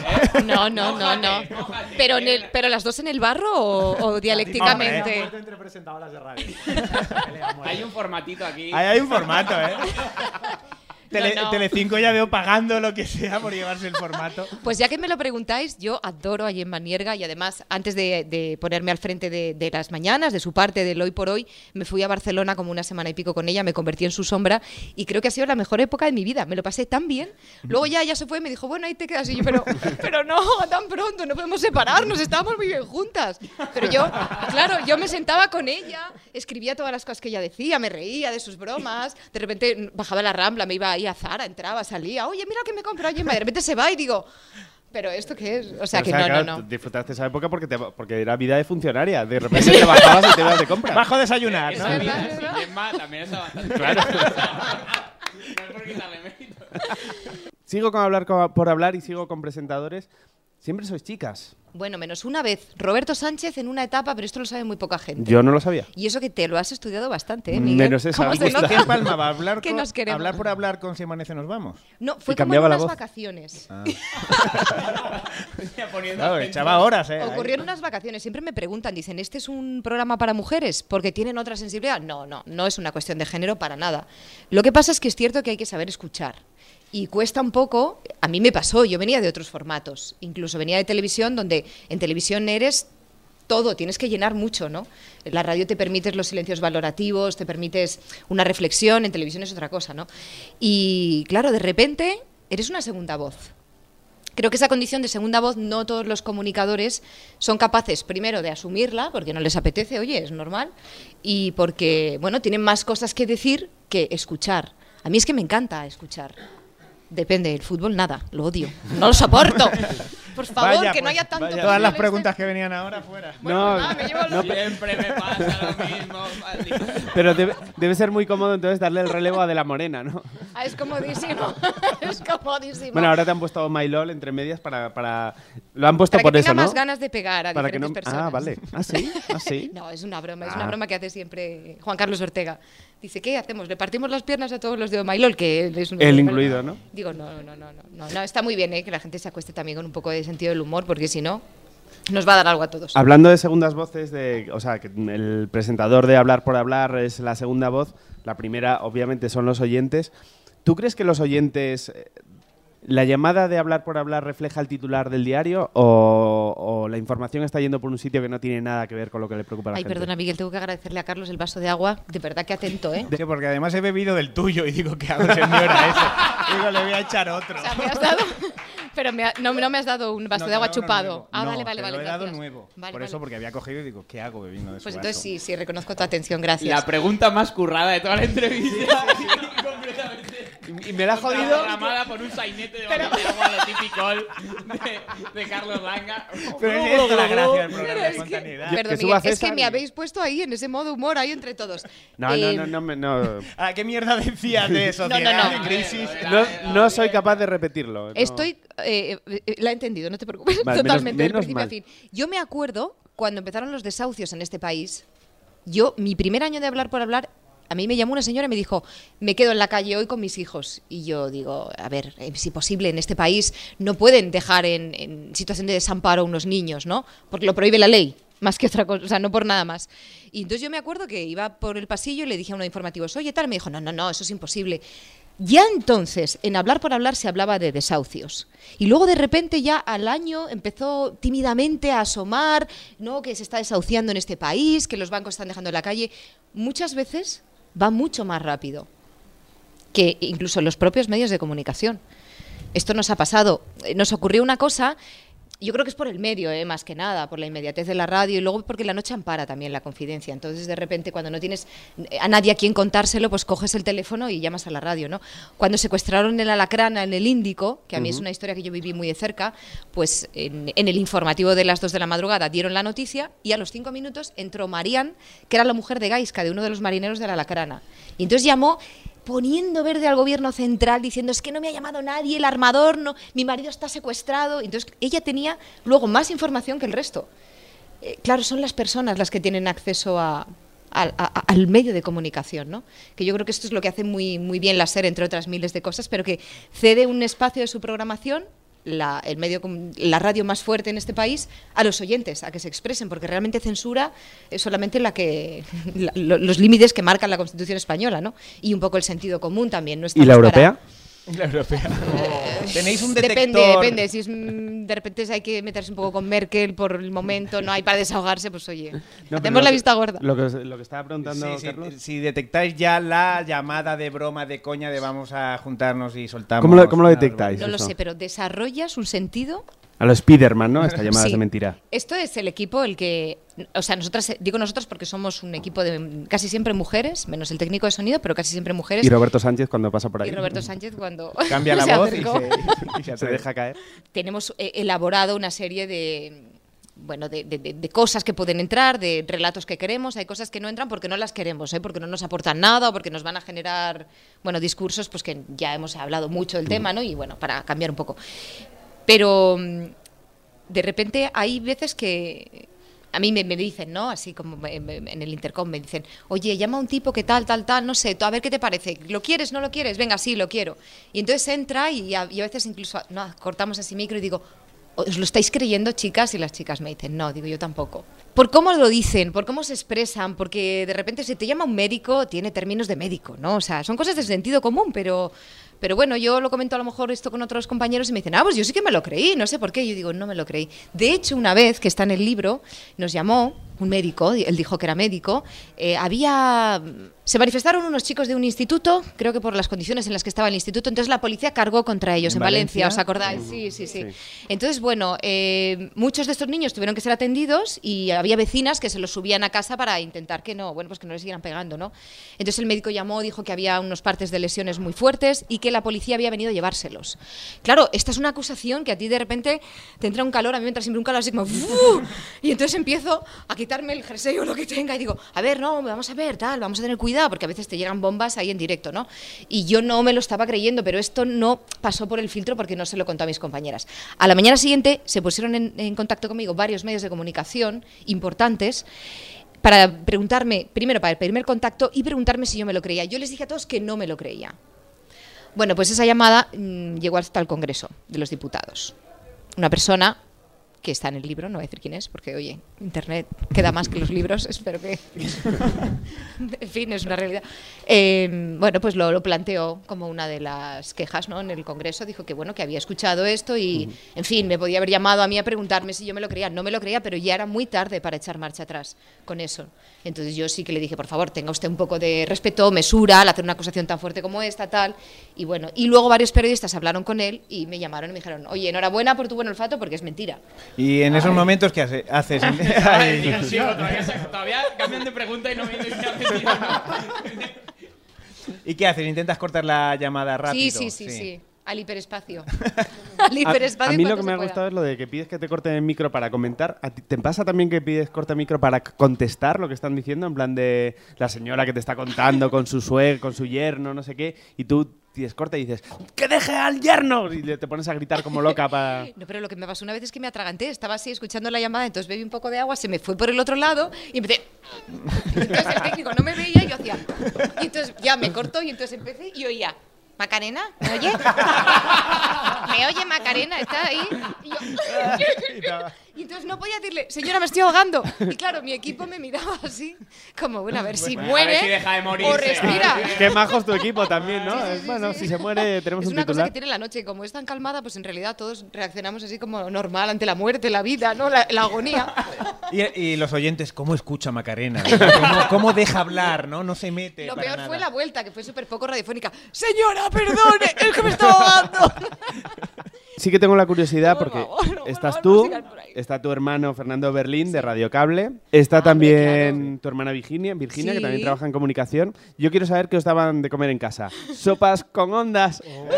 no, no, no, no. mójate. Pero, en el, pero las dos en el barro o, o dialécticamente. entre presentadoras de radio. Hay un formatito aquí. Ahí hay un formato, ¿eh? Tele, No, no. Telecinco ya veo pagando lo que sea por llevarse el formato. Pues ya que me lo preguntáis, yo adoro a Gemma Nierga y además, antes de, de ponerme al frente de, de las mañanas, de su parte del hoy por hoy, me fui a Barcelona como una semana y pico con ella, me convertí en su sombra y creo que ha sido la mejor época de mi vida. Me lo pasé tan bien. Luego ya ella se fue y me dijo, bueno, ahí te quedas. Y yo, pero, pero no, tan pronto, no podemos separarnos, estábamos muy bien juntas. Pero yo, claro, yo me sentaba con ella, escribía todas las cosas que ella decía, me reía de sus bromas, de repente bajaba la rambla, me iba ahí a Zara, entraba, salía, oye, mira que me compró Gemma, y de repente se va y digo, ¿pero esto qué es? O sea, O que sea, no, claro, no, no. Disfrutaste esa época porque, te- porque era vida de funcionaria. De repente te bajabas y te ibas de compra. Bajo a desayunar, ¿no? Es verdad. Gemma también bastante Claro. no es por quitarle mérito. Sigo con hablar co- por hablar y sigo con presentadores. Siempre sois chicas. Bueno, menos una vez. Roberto Sánchez en una etapa, pero esto lo sabe muy poca gente. Yo no lo sabía. Y eso que te lo has estudiado bastante, ¿eh, Miguel? Menos esa ¿Cómo se nota? ¿Qué palma va a hablar, con- nos queremos. hablar por hablar con Si amanece nos vamos? No, fue como en unas voz. vacaciones. Ya poniendo Claro, acento. echaba horas, ¿eh? Ocurrieron unas vacaciones. Siempre me preguntan, dicen, ¿este es un programa para mujeres? Porque tienen otra sensibilidad. No, no, no es una cuestión de género para nada. Lo que pasa es que es cierto que hay que saber escuchar. Y cuesta un poco, a mí me pasó, yo venía de otros formatos, incluso venía de televisión, donde en televisión eres todo, tienes que llenar mucho, ¿no? La radio te permites los silencios valorativos, te permites una reflexión, en televisión es otra cosa, ¿no? Y claro, de repente eres una segunda voz. Creo que esa condición de segunda voz no todos los comunicadores son capaces, primero, de asumirla, porque no les apetece, oye, es normal, y porque, bueno, tienen más cosas que decir que escuchar. A mí es que me encanta escuchar. Depende, el fútbol nada, lo odio, no lo soporto. Por favor, Vaya, que no pues, haya tanto... Todas las preguntas que venían ahora fuera. no, nada, me llevo no, Siempre me pasa lo mismo, maldito. pero debe, debe ser muy cómodo entonces darle el relevo a De La Morena, ¿no? Ah, es comodísimo, es comodísimo. Bueno, ahora te han puesto MyLOL entre medias para... para... Lo han puesto para por que eso, tenga ¿no? más ganas de pegar a Para que no... personas. Ah, vale. ¿Ah, sí? ¿Ah, sí? No, es una broma, es Ah. una broma que hace siempre Juan Carlos Ortega. Dice, ¿qué hacemos? ¿Le partimos las piernas a todos los de Omailol? Que es un- Él incluido, ¿no? Digo, no, no, no, no, no, no, está muy bien ¿eh? que la gente se acueste también con un poco de sentido del humor, porque si no, nos va a dar algo a todos. Hablando de segundas voces, de, o sea, que el presentador de Hablar por Hablar es la segunda voz, la primera obviamente son los oyentes. ¿Tú crees que los oyentes, eh, la llamada de Hablar por Hablar refleja el titular del diario o, o la información está yendo por un sitio que no tiene nada que ver con lo que le preocupa a la Ay, gente? perdona, Miguel, tengo que agradecerle a Carlos el vaso de agua. De verdad que atento, ¿eh? Sí, porque además he bebido del tuyo y digo, ¿qué hago, señora? Ese? Digo, le voy a echar otro. O sea, me has dado... Pero me ha- no, no me has dado un vaso No, de agua chupado. nuevo. Ah, No, vale, vale, vale. Lo he dado gracias. nuevo. Vale, Por eso, vale. porque había cogido y digo, ¿qué hago bebiendo de su Pues vaso? entonces sí, sí, reconozco tu atención, gracias. La pregunta más currada de toda la entrevista. Y me la ha jodido. Ramada por un sainete de Pero... agua lo típico de, de Carlos Langa. Pero es esto la gracia del programa de es que- espontaneidad. Perdón, Miguel, es que me habéis puesto ahí en ese modo humor, ahí entre todos. No, Eh, no, no, no, me- no, Ah, ¿Qué mierda decías de sociedad, no, no. de crisis? no, no soy capaz de repetirlo. no. Estoy. eh, eh, la he entendido, no te preocupes. Vale, menos- totalmente, del menos principio a fin. Yo me acuerdo cuando empezaron los desahucios en este país. Yo, mi primer año de hablar por hablar, a mí me llamó una señora y me dijo, me quedo en la calle hoy con mis hijos. Y yo digo, a ver, eh, si posible, en este país no pueden dejar en, situación de desamparo a unos niños, ¿no? Porque lo prohíbe la ley, más que otra cosa, o sea, no por nada más. Y entonces yo me acuerdo que iba por el pasillo y le dije a uno de informativos, oye, tal, me dijo, no, no, no, eso es imposible. Ya entonces, en hablar por hablar, se hablaba de desahucios. Y luego de repente ya al año empezó tímidamente a asomar, ¿no? Que se está desahuciando en este país, que los bancos están dejando en la calle. Muchas veces va mucho más rápido que incluso los propios medios de comunicación. Esto nos ha pasado. Eh, Nos ocurrió una cosa, yo creo que es por el medio, eh, más que nada, por la inmediatez de la radio y luego porque la noche ampara también la confidencia. Entonces, de repente, cuando no tienes eh, a nadie a quien contárselo, pues coges el teléfono y llamas a la radio, ¿no? Cuando secuestraron el alacrana en el Índico, que a mí es una historia que yo viví muy de cerca, pues en, en el informativo de las 2 de la madrugada dieron la noticia y a los 5 minutos entró Marían, que era la mujer de Gaisca, de uno de los marineros de la alacrana. Y entonces llamó poniendo verde al gobierno central diciendo es que no me ha llamado nadie, el armador, no, mi marido está secuestrado. Entonces ella tenía luego más información que el resto. Eh, claro, son las personas las que tienen acceso a, al- a- al medio de comunicación, ¿no? Que yo creo que esto es lo que hace muy, muy bien la SER, entre otras miles de cosas, pero que cede un espacio de su programación, la, el medio, la radio más fuerte en este país, a los oyentes, a que se expresen, porque realmente censura es solamente la que, la- lo- los límites que marca la Constitución española, ¿no? Y un poco el sentido común también. No ¿Y la para- europea? La europea. Tenéis un detector. Depende, depende. Si es, de repente hay que meterse un poco con Merkel por el momento, no hay para desahogarse, pues oye, No, hacemos lo la que- vista gorda. Lo que, lo que estaba preguntando Sí, Carlos. si detectáis ya la llamada de broma, de coña, de vamos a juntarnos y soltamos. ¿Cómo lo- cómo lo detectáis? No lo sé, pero desarrollas un sentido. A los Spiderman, ¿no? Esta llamada Sí. de mentira. Esto es el equipo el que, o sea, nosotras, digo nosotras porque somos un equipo de casi siempre mujeres, menos el técnico de sonido, pero casi siempre mujeres. Y Roberto Sánchez cuando pasa por ahí. Y Roberto Sánchez cuando Cambia la se voz y se, y se- se deja caer. tenemos eh, elaborado una serie de bueno de, de- de- de cosas que pueden entrar, de relatos que queremos, hay cosas que no entran porque no las queremos, ¿eh? porque no nos aportan nada o porque nos van a generar bueno discursos pues que ya hemos hablado mucho del tema, ¿no? Y bueno, para cambiar un poco. Pero mm, de repente hay veces que a mí me, dicen, ¿no? Así como en el intercom me dicen, oye, llama a un tipo que tal, tal, tal, no sé, a ver qué te parece. ¿Lo quieres, no lo quieres? Venga, sí, lo quiero. Y entonces entra y a, y a veces incluso no, cortamos así micro y digo, ¿os lo estáis creyendo, chicas? Y las chicas me dicen, no, digo yo tampoco. Por cómo lo dicen, por cómo se expresan, porque de repente si te llama un médico, tiene términos de médico, ¿no? O sea, son cosas de sentido común, pero, pero bueno, yo lo comento a lo mejor esto con otros compañeros y me dicen, ah, pues yo sí que me lo creí, no sé por qué. Yo digo, no me lo creí. De hecho, una vez que está en el libro, nos llamó un médico, él dijo que era médico, eh, había... Se manifestaron unos chicos de un instituto, creo que por las condiciones en las que estaba el instituto, entonces la policía cargó contra ellos en, ¿En Valencia, Valencia? ¿os acordáis? Sí, sí, sí. Entonces, bueno, eh, muchos de estos niños tuvieron que ser atendidos y había vecinas que se los subían a casa para intentar que no, bueno, pues que no les siguieran pegando, ¿no? Entonces el médico llamó, dijo que había unos partes de lesiones muy fuertes y que la policía había venido a llevárselos. Claro, esta es una acusación que a ti de repente te entra un calor, a mí me entra siempre un calor así como... "Uf", Y entonces empiezo a quitarme el jersey o lo que tenga y digo, a ver, no, vamos a ver, tal, vamos a tener cuidado, porque a veces te llegan bombas ahí en directo, ¿no? Y yo no me lo estaba creyendo, pero esto no pasó por el filtro porque no se lo contó a mis compañeras. A la mañana siguiente se pusieron en, en contacto conmigo varios medios de comunicación importantes para preguntarme, primero para el primer contacto y preguntarme si yo me lo creía. Yo les dije a todos que no me lo creía. Bueno, pues esa llamada mm, llegó hasta el Congreso de los Diputados. Una persona que está en el libro, no voy a decir quién es, porque oye, Internet queda más que los libros, espero que... en fin, es una realidad. Eh, bueno, pues lo, lo planteó como una de las quejas ¿no? en el Congreso, dijo que bueno, que había escuchado esto y, en fin, me podía haber llamado a mí a preguntarme si yo me lo creía. No me lo creía, pero ya era muy tarde para echar marcha atrás con eso. Entonces yo sí que le dije, por favor, tenga usted un poco de respeto, mesura al hacer una acusación tan fuerte como esta, tal. Y bueno, y luego varios periodistas hablaron con él y me llamaron y me dijeron, oye, enhorabuena por tu buen olfato porque es mentira. Y en esos momentos, ¿qué hace- haces? Ay, Dios, sí, todavía, se- todavía cambian de pregunta y no me. ¿Y qué haces? ¿Intentas cortar la llamada rápido? Sí, sí, sí, sí. Al hiperespacio. Al A, hiperespacio. a en mí lo cuanto que me se ha pueda. gustado es lo de que pides que te corten el micro para comentar. ¿A ti- ¿Te pasa también que pides corta micro para c- contestar lo que están diciendo? En plan de la señora que te está contando con su suegro, con su yerno, no sé qué, y tú tienes corta y dices ¡Que deje al yerno! Y te pones a gritar como loca para... No, pero lo que me pasó una vez es que me atraganté. Estaba así escuchando la llamada, entonces bebí un poco de agua, se me fue por el otro lado y empecé. Entonces el técnico no me veía y yo hacía. Y entonces ya me cortó y entonces empecé y oía, Macarena, ¿me oye? ¿Me oye Macarena? ¿Está ahí? Y, yo- y entonces no podía decirle, señora, me estoy ahogando. Y claro, mi equipo me miraba así, como, bueno, a ver si Bueno, a ver muere si deja de morirse. o respira. Qué majos tu equipo también, ¿no? bueno, si se muere tenemos Es un una cosa titular. que tiene la noche y como es tan calmada, pues en realidad todos reaccionamos así como normal ante la muerte, la vida, ¿no? La, la agonía. Y, y los oyentes, ¿cómo escucha Macarena? ¿Cómo, cómo deja hablar? ¿no? No se mete. Lo para peor nada. fue la vuelta, que fue súper poco radiofónica. Señora, perdone, es que me está ahogando. Sí que tengo la curiosidad Por porque favor, no, estás tú, está tu hermano Fernando Berlín de Radio Cable, está también tu hermana Virginia, Virginia que también trabaja en comunicación. Yo quiero saber qué os daban de comer en casa. Sopas con ondas. ¡Eh!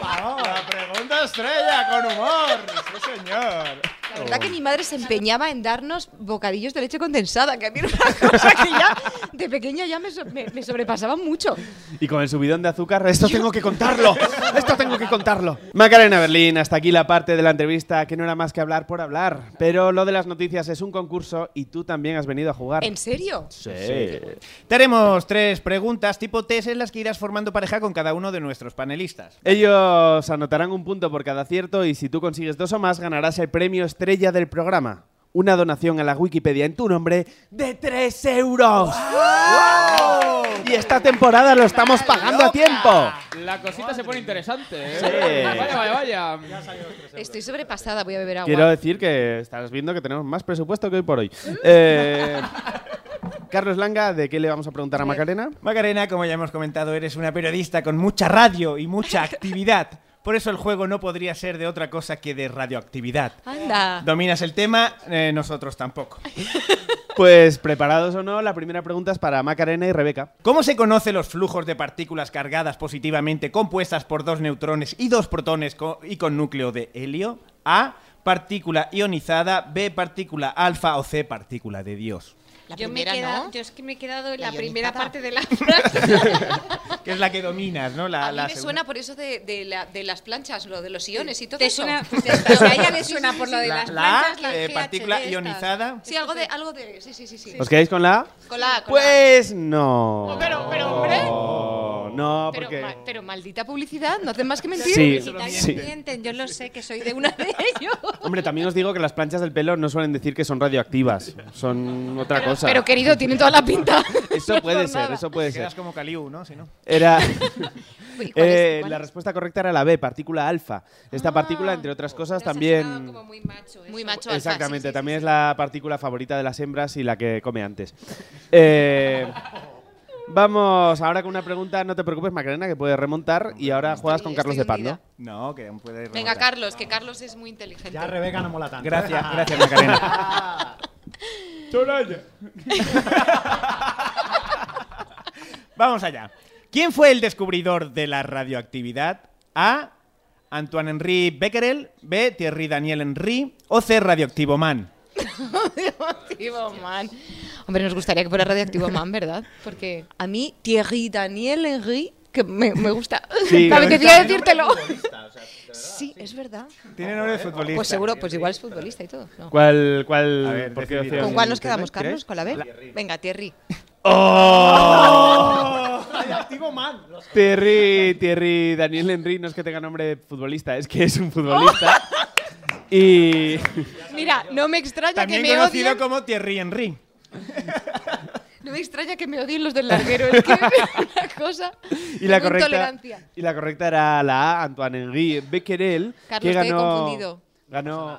La pregunta estrella con humor. Sí, señor. La verdad que mi madre se empeñaba en darnos bocadillos de leche condensada, que a mí era una cosa que ya de pequeña ya me, so- me- me sobrepasaba mucho. Y con el subidón de azúcar, esto tengo que contarlo. Esto tengo que contarlo. Macarena Berlín, hasta aquí la parte de la entrevista que no era más que hablar por hablar. Pero lo de las noticias es un concurso y tú también has venido a jugar. ¿En serio? Sí. Tenemos tres preguntas tipo test en las que irás formando pareja con cada uno de nuestros panelistas. Ellos anotarán un punto por cada acierto y si tú consigues dos o más ganarás el premio estrella del programa. Una donación a la Wikipedia en tu nombre de 3 euros. Y esta temporada lo estamos pagando a tiempo. La cosita se pone interesante, ¿eh? Sí. Vaya, vaya, vaya. Estoy sobrepasada, voy a beber agua. Quiero decir que estás viendo que tenemos más presupuesto que hoy por hoy. Eh, Carlos Langa, ¿de qué le vamos a preguntar a Macarena? Macarena, como ya hemos comentado, eres una periodista con mucha radio y mucha actividad. Por eso el juego no podría ser de otra cosa que de radioactividad. Anda. Dominas el tema, eh, nosotros tampoco. Pues preparados o no, la primera pregunta es para Macarena y Rebeca. ¿Cómo se conoce los flujos de partículas cargadas positivamente compuestas por dos neutrones y dos protones co- y con núcleo de helio? A. Partícula ionizada. B. Partícula alfa. O C. Partícula de Dios. La Yo, me he primera, quedado- ¿no? yo es que me he quedado en La la, primera parte de la frase. Que es la que dominas, ¿no? La, A mí la me segunda. suena por eso de, de la- de las planchas, lo de los iones y todo Te eso. suena- te- a ella le suena por lo de La, las la planchas, eh, GHD partícula estas. ionizada. Sí, algo de, algo de, sí, sí, sí, sí. ¿Os quedáis con la A? Con la A, con Pues no. Pero, pero, hombre. Oh, no, Pero, porque... ma- pero maldita publicidad, no hacen más que mentir. Sí, sí. mienten, Yo lo sé que soy de una de ellos. Hombre, también os digo que las planchas del pelo no suelen decir que son radioactivas. Son otra cosa. Pero querido, tienen toda la pinta. Eso No puede ser, nada. eso puede ser. Quedas como Caliu, ¿no? Si no. Era... Uy, ¿cuál es? Eh, ¿Cuál la es? respuesta correcta era la B, partícula alfa. Esta partícula, entre otras cosas, también... muy macho. eso. Muy macho alfa, Exactamente, sí, sí, sí, también sí. es la partícula favorita de las hembras y la que come antes. Eh, vamos ahora con una pregunta, no te preocupes, Macarena, que puedes remontar. Y ahora juegas con Carlos de Pando. hundida. No, que aún puede Venga, remontar. Carlos, que Carlos es muy inteligente. Ya Rebeca no mola tanto. Gracias, gracias, Macarena. Vamos allá. ¿Quién fue el descubridor de la radioactividad? A. Antoine Henri Becquerel. B. Thierry Daniel Henry. O C. Radioactivo Man. Radioactivo Man. Hombre, nos gustaría que fuera Radioactivo Man, ¿verdad? Porque a mí, Thierry Daniel Henry, que me, me gusta. Sí. me apetecía decírtelo. Sí, es verdad. Tiene nombre de futbolista. Pues seguro, pues igual es futbolista y todo. No. ¿Cuál, cuál, ver, por qué ¿Con cuál nos quedamos? Carlos? ¿Con la B? Venga, Thierry. ¡Oh! Man. Thierry, Thierry Daniel Henry no es que tenga nombre de futbolista, es que es un futbolista. y Mira, no me extraña También que me conocido odien. como Thierry Henry. No me extraña que me odien los del larguero. Es que una cosa. y la correcta intolerancia. y la correcta era la A, Antoine Henri Becquerel, Carlos, que te he ganó confundido. ganó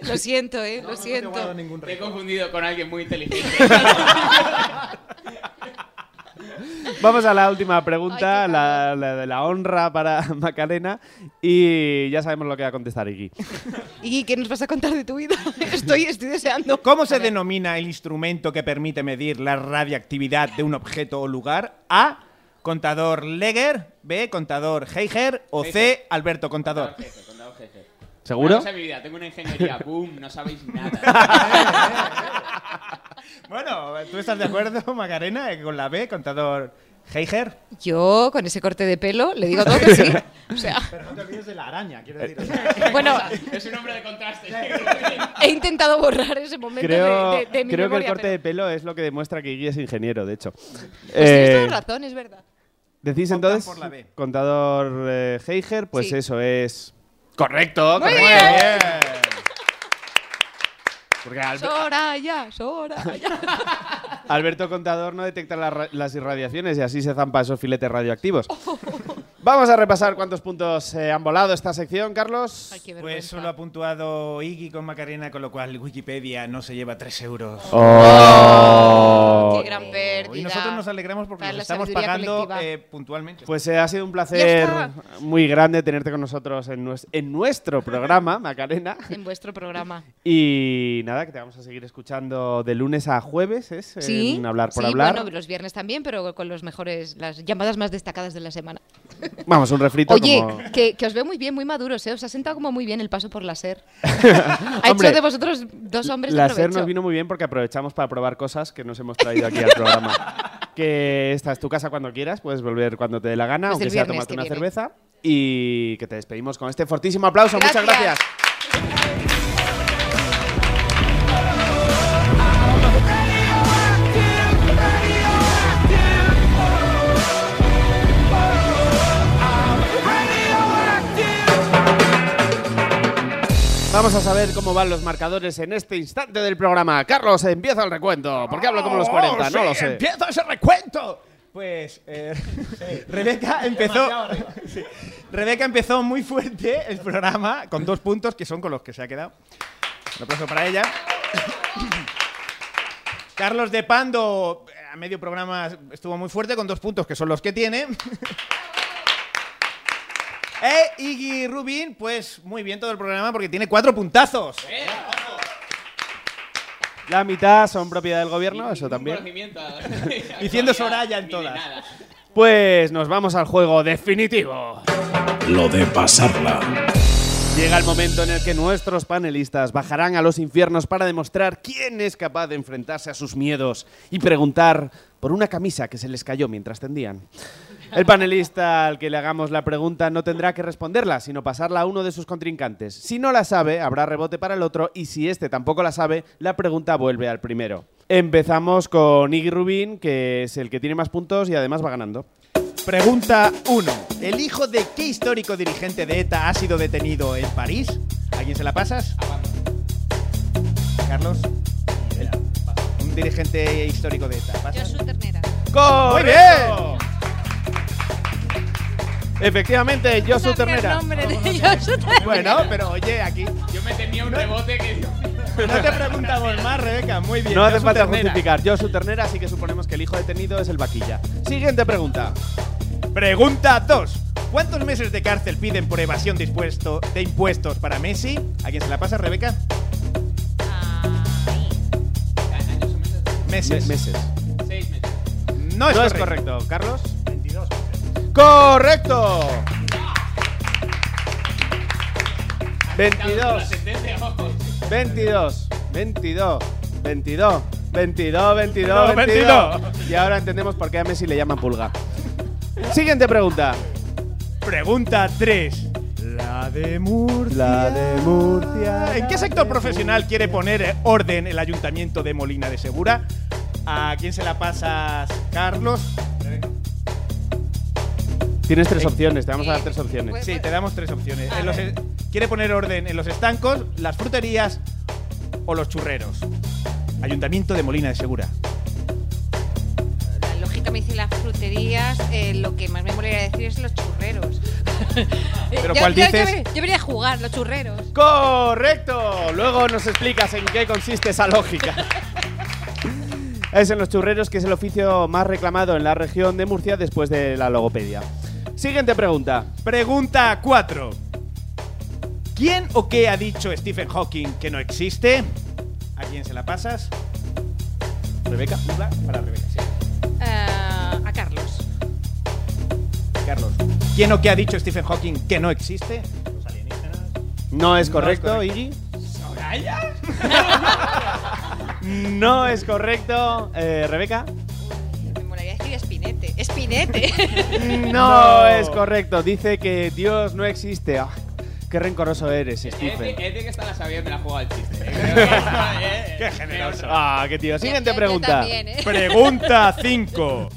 Lo siento, eh, lo siento. Te he confundido con alguien muy inteligente. Vamos a la última pregunta, Ay, la, la de la honra para Macarena y ya sabemos lo que va a contestar Iggy. ¿Y qué nos vas a contar de tu vida? Estoy, estoy deseando. ¿Cómo se denomina el instrumento que permite medir la radiactividad de un objeto o lugar? A. Contador Leger. B. Contador Heiger. O C. Alberto Contador. ¿Seguro? Una mi vida, tengo una ingeniería, boom, no sabéis nada. Bueno, ¿tú estás de acuerdo, Macarena, eh, con la B? Contador Heiger. Yo, con ese corte de pelo, le digo todo que sí. O sea, Pero no te olvides de la araña, quiero decir. bueno, Es un hombre de contraste. he intentado borrar ese momento Creo, de, de- de mi creo que el corte pero- de pelo es lo que demuestra que Iggy es ingeniero, de hecho. Pues tienes Eh, toda razón, es verdad. Decís entonces, contador eh, Heiger, pues Sí. eso es correcto. Muy correcto. bien. Porque Albe- Soraya, Soraya. Alberto Contador no detecta la ra- las irradiaciones y así se zampa esos filetes radioactivos. Vamos a repasar cuántos puntos eh, han volado esta sección, Carlos. Ay, Pues solo ha puntuado Iggy con Macarena, con lo cual Wikipedia no se lleva 3 euros. Oh. Qué gran pérdida. Y nosotros nos alegramos porque nos estamos pagando eh, puntualmente. Pues eh, ha sido un placer muy grande tenerte con nosotros en, nues- en nuestro programa, Macarena. En vuestro programa. Y nada, que te vamos a seguir escuchando de lunes a jueves, ¿es? Sí. En hablar por sí, hablar. bueno, los viernes también, pero con los mejores, las llamadas más destacadas de la semana. Vamos, un refrito Oye, como... que, que os veo muy bien, muy maduros, ¿eh? Os ha sentado como muy bien el paso por la SER. ha Hombre, hecho de vosotros dos hombres de La SER nos vino muy bien porque aprovechamos para probar cosas que nos hemos traído aquí al programa. que esta es tu casa cuando quieras, puedes volver cuando te dé la gana, Pues aunque sea tomarte una viene. cerveza. Y que te despedimos con este fortísimo aplauso. Muchas Gracias. gracias. Vamos a saber cómo van los marcadores en este instante del programa. Carlos, empieza el recuento. ¿Por qué hablo como los 40? no sí, lo sé. ¡Empieza ese recuento! Pues eh, Rebeca empezó. Sí. Rebeca empezó muy fuerte el programa con dos puntos que son con los que se ha quedado. Un aplauso para ella. Carlos de Pando eh, a medio programa estuvo muy fuerte con dos puntos que son los que tiene. E Iggy Rubin, pues muy bien todo el programa porque tiene cuatro puntazos. La mitad son propiedad del gobierno, eso también. Diciendo Soraya en todas. nada. Pues nos vamos al juego definitivo. Lo de pasarla. Llega el momento en el que nuestros panelistas bajarán a los infiernos para demostrar quién es capaz de enfrentarse a sus miedos y preguntar por una camisa que se les cayó mientras tendían. El panelista al que le hagamos la pregunta no tendrá que responderla, sino pasarla a uno de sus contrincantes. Si no la sabe, habrá rebote para el otro y si este tampoco la sabe, la pregunta vuelve al primero. Empezamos con Iggy Rubin, que es el que tiene más puntos y además va ganando. Pregunta 1. ¿El hijo de qué histórico dirigente de ETA ha sido detenido en París? ¿A quién se la pasas? Carlos. El- un dirigente histórico de ETA. ¿Pasas? Josu Ternera. ¡Muy bien! Efectivamente, Josu Sabía el Ternera. nombre de Josu Ternera. Bueno, pero oye, aquí Yo me temía un rebote que. no te preguntamos más, Rebeca. Muy bien. No hace falta Ternera. justificar. Josu Ternera, así que suponemos que el hijo detenido es el vaquilla. Siguiente pregunta. Pregunta 2. ¿Cuántos meses de cárcel piden por evasión de, impuesto- de impuestos para Messi? ¿A quién se la pasa, Rebeca? O meses. Meses. Me- meses. Seis meses. No es no es correcto. ¿Carlos? 22. ¡Correcto! La 22, sentencia, ojo. 22, 22, 22, 22, 22, 22. 22. Y ahora entendemos por qué a Messi le llaman pulga. Siguiente pregunta. Pregunta 3. La de Murcia. La de Murcia. ¿En qué sector profesional quiere poner orden el ayuntamiento de Molina de Segura? ¿A quién se la pasas, Carlos? Tienes tres opciones, te vamos a dar tres opciones. Sí, te damos tres opciones. En los- quiere poner orden en los estancos, las fruterías o los churreros. Ayuntamiento de Molina de Segura. La lógica me dice las fruterías, eh, lo que más me molaría decir es los churreros. ¿Pero Yo- cuál yo- dices? Yo, yo venía a jugar, los churreros. ¡Correcto! Luego nos explicas en qué consiste esa lógica. Es en los churreros, que es el oficio más reclamado en la región de Murcia después de la logopedia. Siguiente pregunta. Pregunta 4. ¿Quién o qué ha dicho Stephen Hawking que no existe? ¿A quién se la pasas? Rebeca, para Rebeca, sí. Ah, a Carlos. Carlos. ¿Quién o qué ha dicho Stephen Hawking que no existe? Los alienígenas. No es correcto, correcto. Iggy. No es correcto. Eh, Rebeca. Espinete. ¡Espinete! No es correcto. Dice que Dios no existe. Ah, qué rencoroso eres, Es Stephen. es de que está la sabiendo la jugada al chiste. ¿eh? Eh, Qué generoso. Ah, qué tío. Siguiente Yo- yo pregunta. también, ¿eh? Pregunta 5.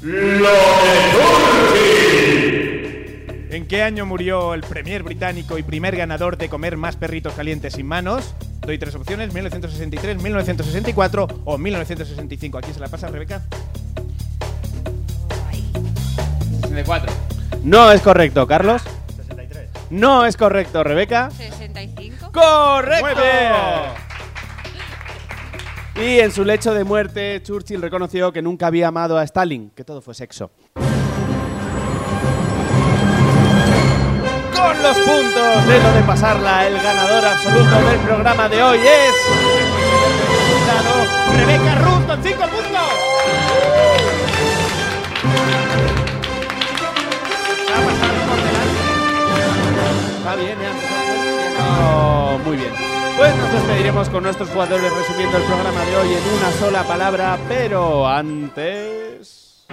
¿En qué año murió el premier británico y primer ganador de comer más perritos calientes sin manos? Doy tres opciones, 1963, 1964 o 1965. ¿Aquí se la pasa, Rebeca? 64. No es correcto, Carlos. 63. No es correcto, Rebeca. 65. ¡Correcto! Y en su lecho de muerte, Churchill reconoció que nunca había amado a Stalin, que todo fue sexo. Con los puntos de lo de pasarla, el ganador absoluto del programa de hoy es. Rebeca Ruth con 5 puntos. Está bien, ¿eh? No, muy bien. Pues nos despediremos con nuestros jugadores resumiendo el programa de hoy en una sola palabra, pero antes.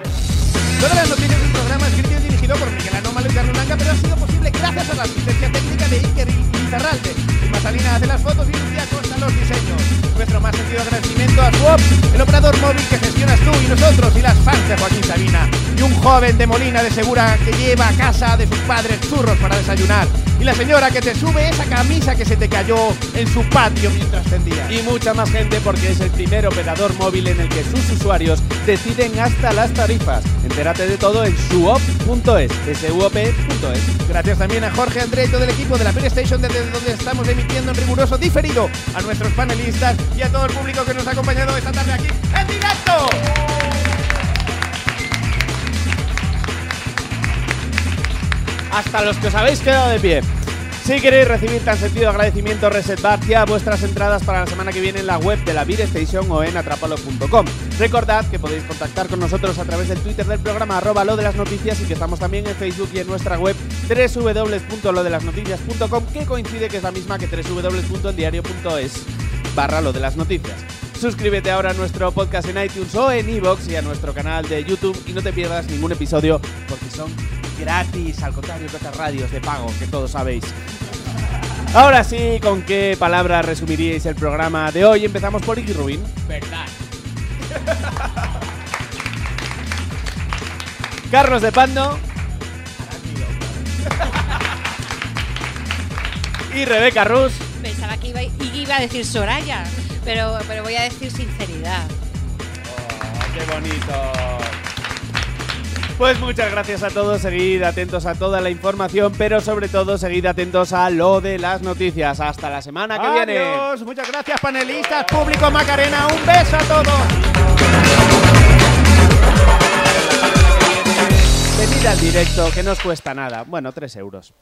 Todas las noticias del programa escrito y dirigido por Miguel Anómalo y Carlos Blanca, pero ha sido posible gracias a la asistencia técnica de Iker Izarralde. Inma Salina hace las fotos y Lucía Costa los diseños. Nuestro más sentido agradecimiento a Swap, el operador móvil que gestionas tú y nosotros y las fans de Joaquín Sabina. Y un joven de Molina de Segura que lleva a casa de sus padres churros para desayunar. Y la señora que te sube esa camisa que se te cayó en su patio mientras tendías. Y mucha más gente porque es el primer operador móvil en el que sus usuarios deciden hasta las tarifas. Entérate de todo en suop.es, suop.es. Gracias también a Jorge André y todo el equipo de la PlayStation desde donde estamos emitiendo en riguroso diferido, a nuestros panelistas y a todo el público que nos ha acompañado esta tarde aquí en directo. Hasta los que os habéis quedado de pie. Si queréis recibir tan sentido agradecimiento, reservad ya vuestras entradas para la semana que viene en la web de la Beer o en atrapalo.com. Recordad que podéis contactar con nosotros a través del Twitter del programa arroba lo de las noticias y que estamos también en Facebook y en nuestra web www.lodelasnoticias.com que coincide que es la misma que www.eldiario.es barra lo de las noticias. Suscríbete ahora a nuestro podcast en iTunes o en iVoox y a nuestro canal de YouTube y no te pierdas ningún episodio porque son gratis, al contrario que otras radios de pago, que todos sabéis. Ahora sí, ¿con qué palabra resumiríais el programa de hoy? Empezamos por Iggy Rubin. Verdad. Carlos de Pando. y Rebeca Rus. Pensaba que iba, iba a decir Soraya, pero, pero voy a decir sinceridad. Oh, ¡Qué bonito! Pues muchas gracias a todos, seguid atentos a toda la información, pero sobre todo seguid atentos a lo de las noticias. Hasta la semana que viene. Adiós, muchas gracias panelistas, público Macarena, un beso a todos. Venid al directo, que no os cuesta nada. Bueno, 3 euros.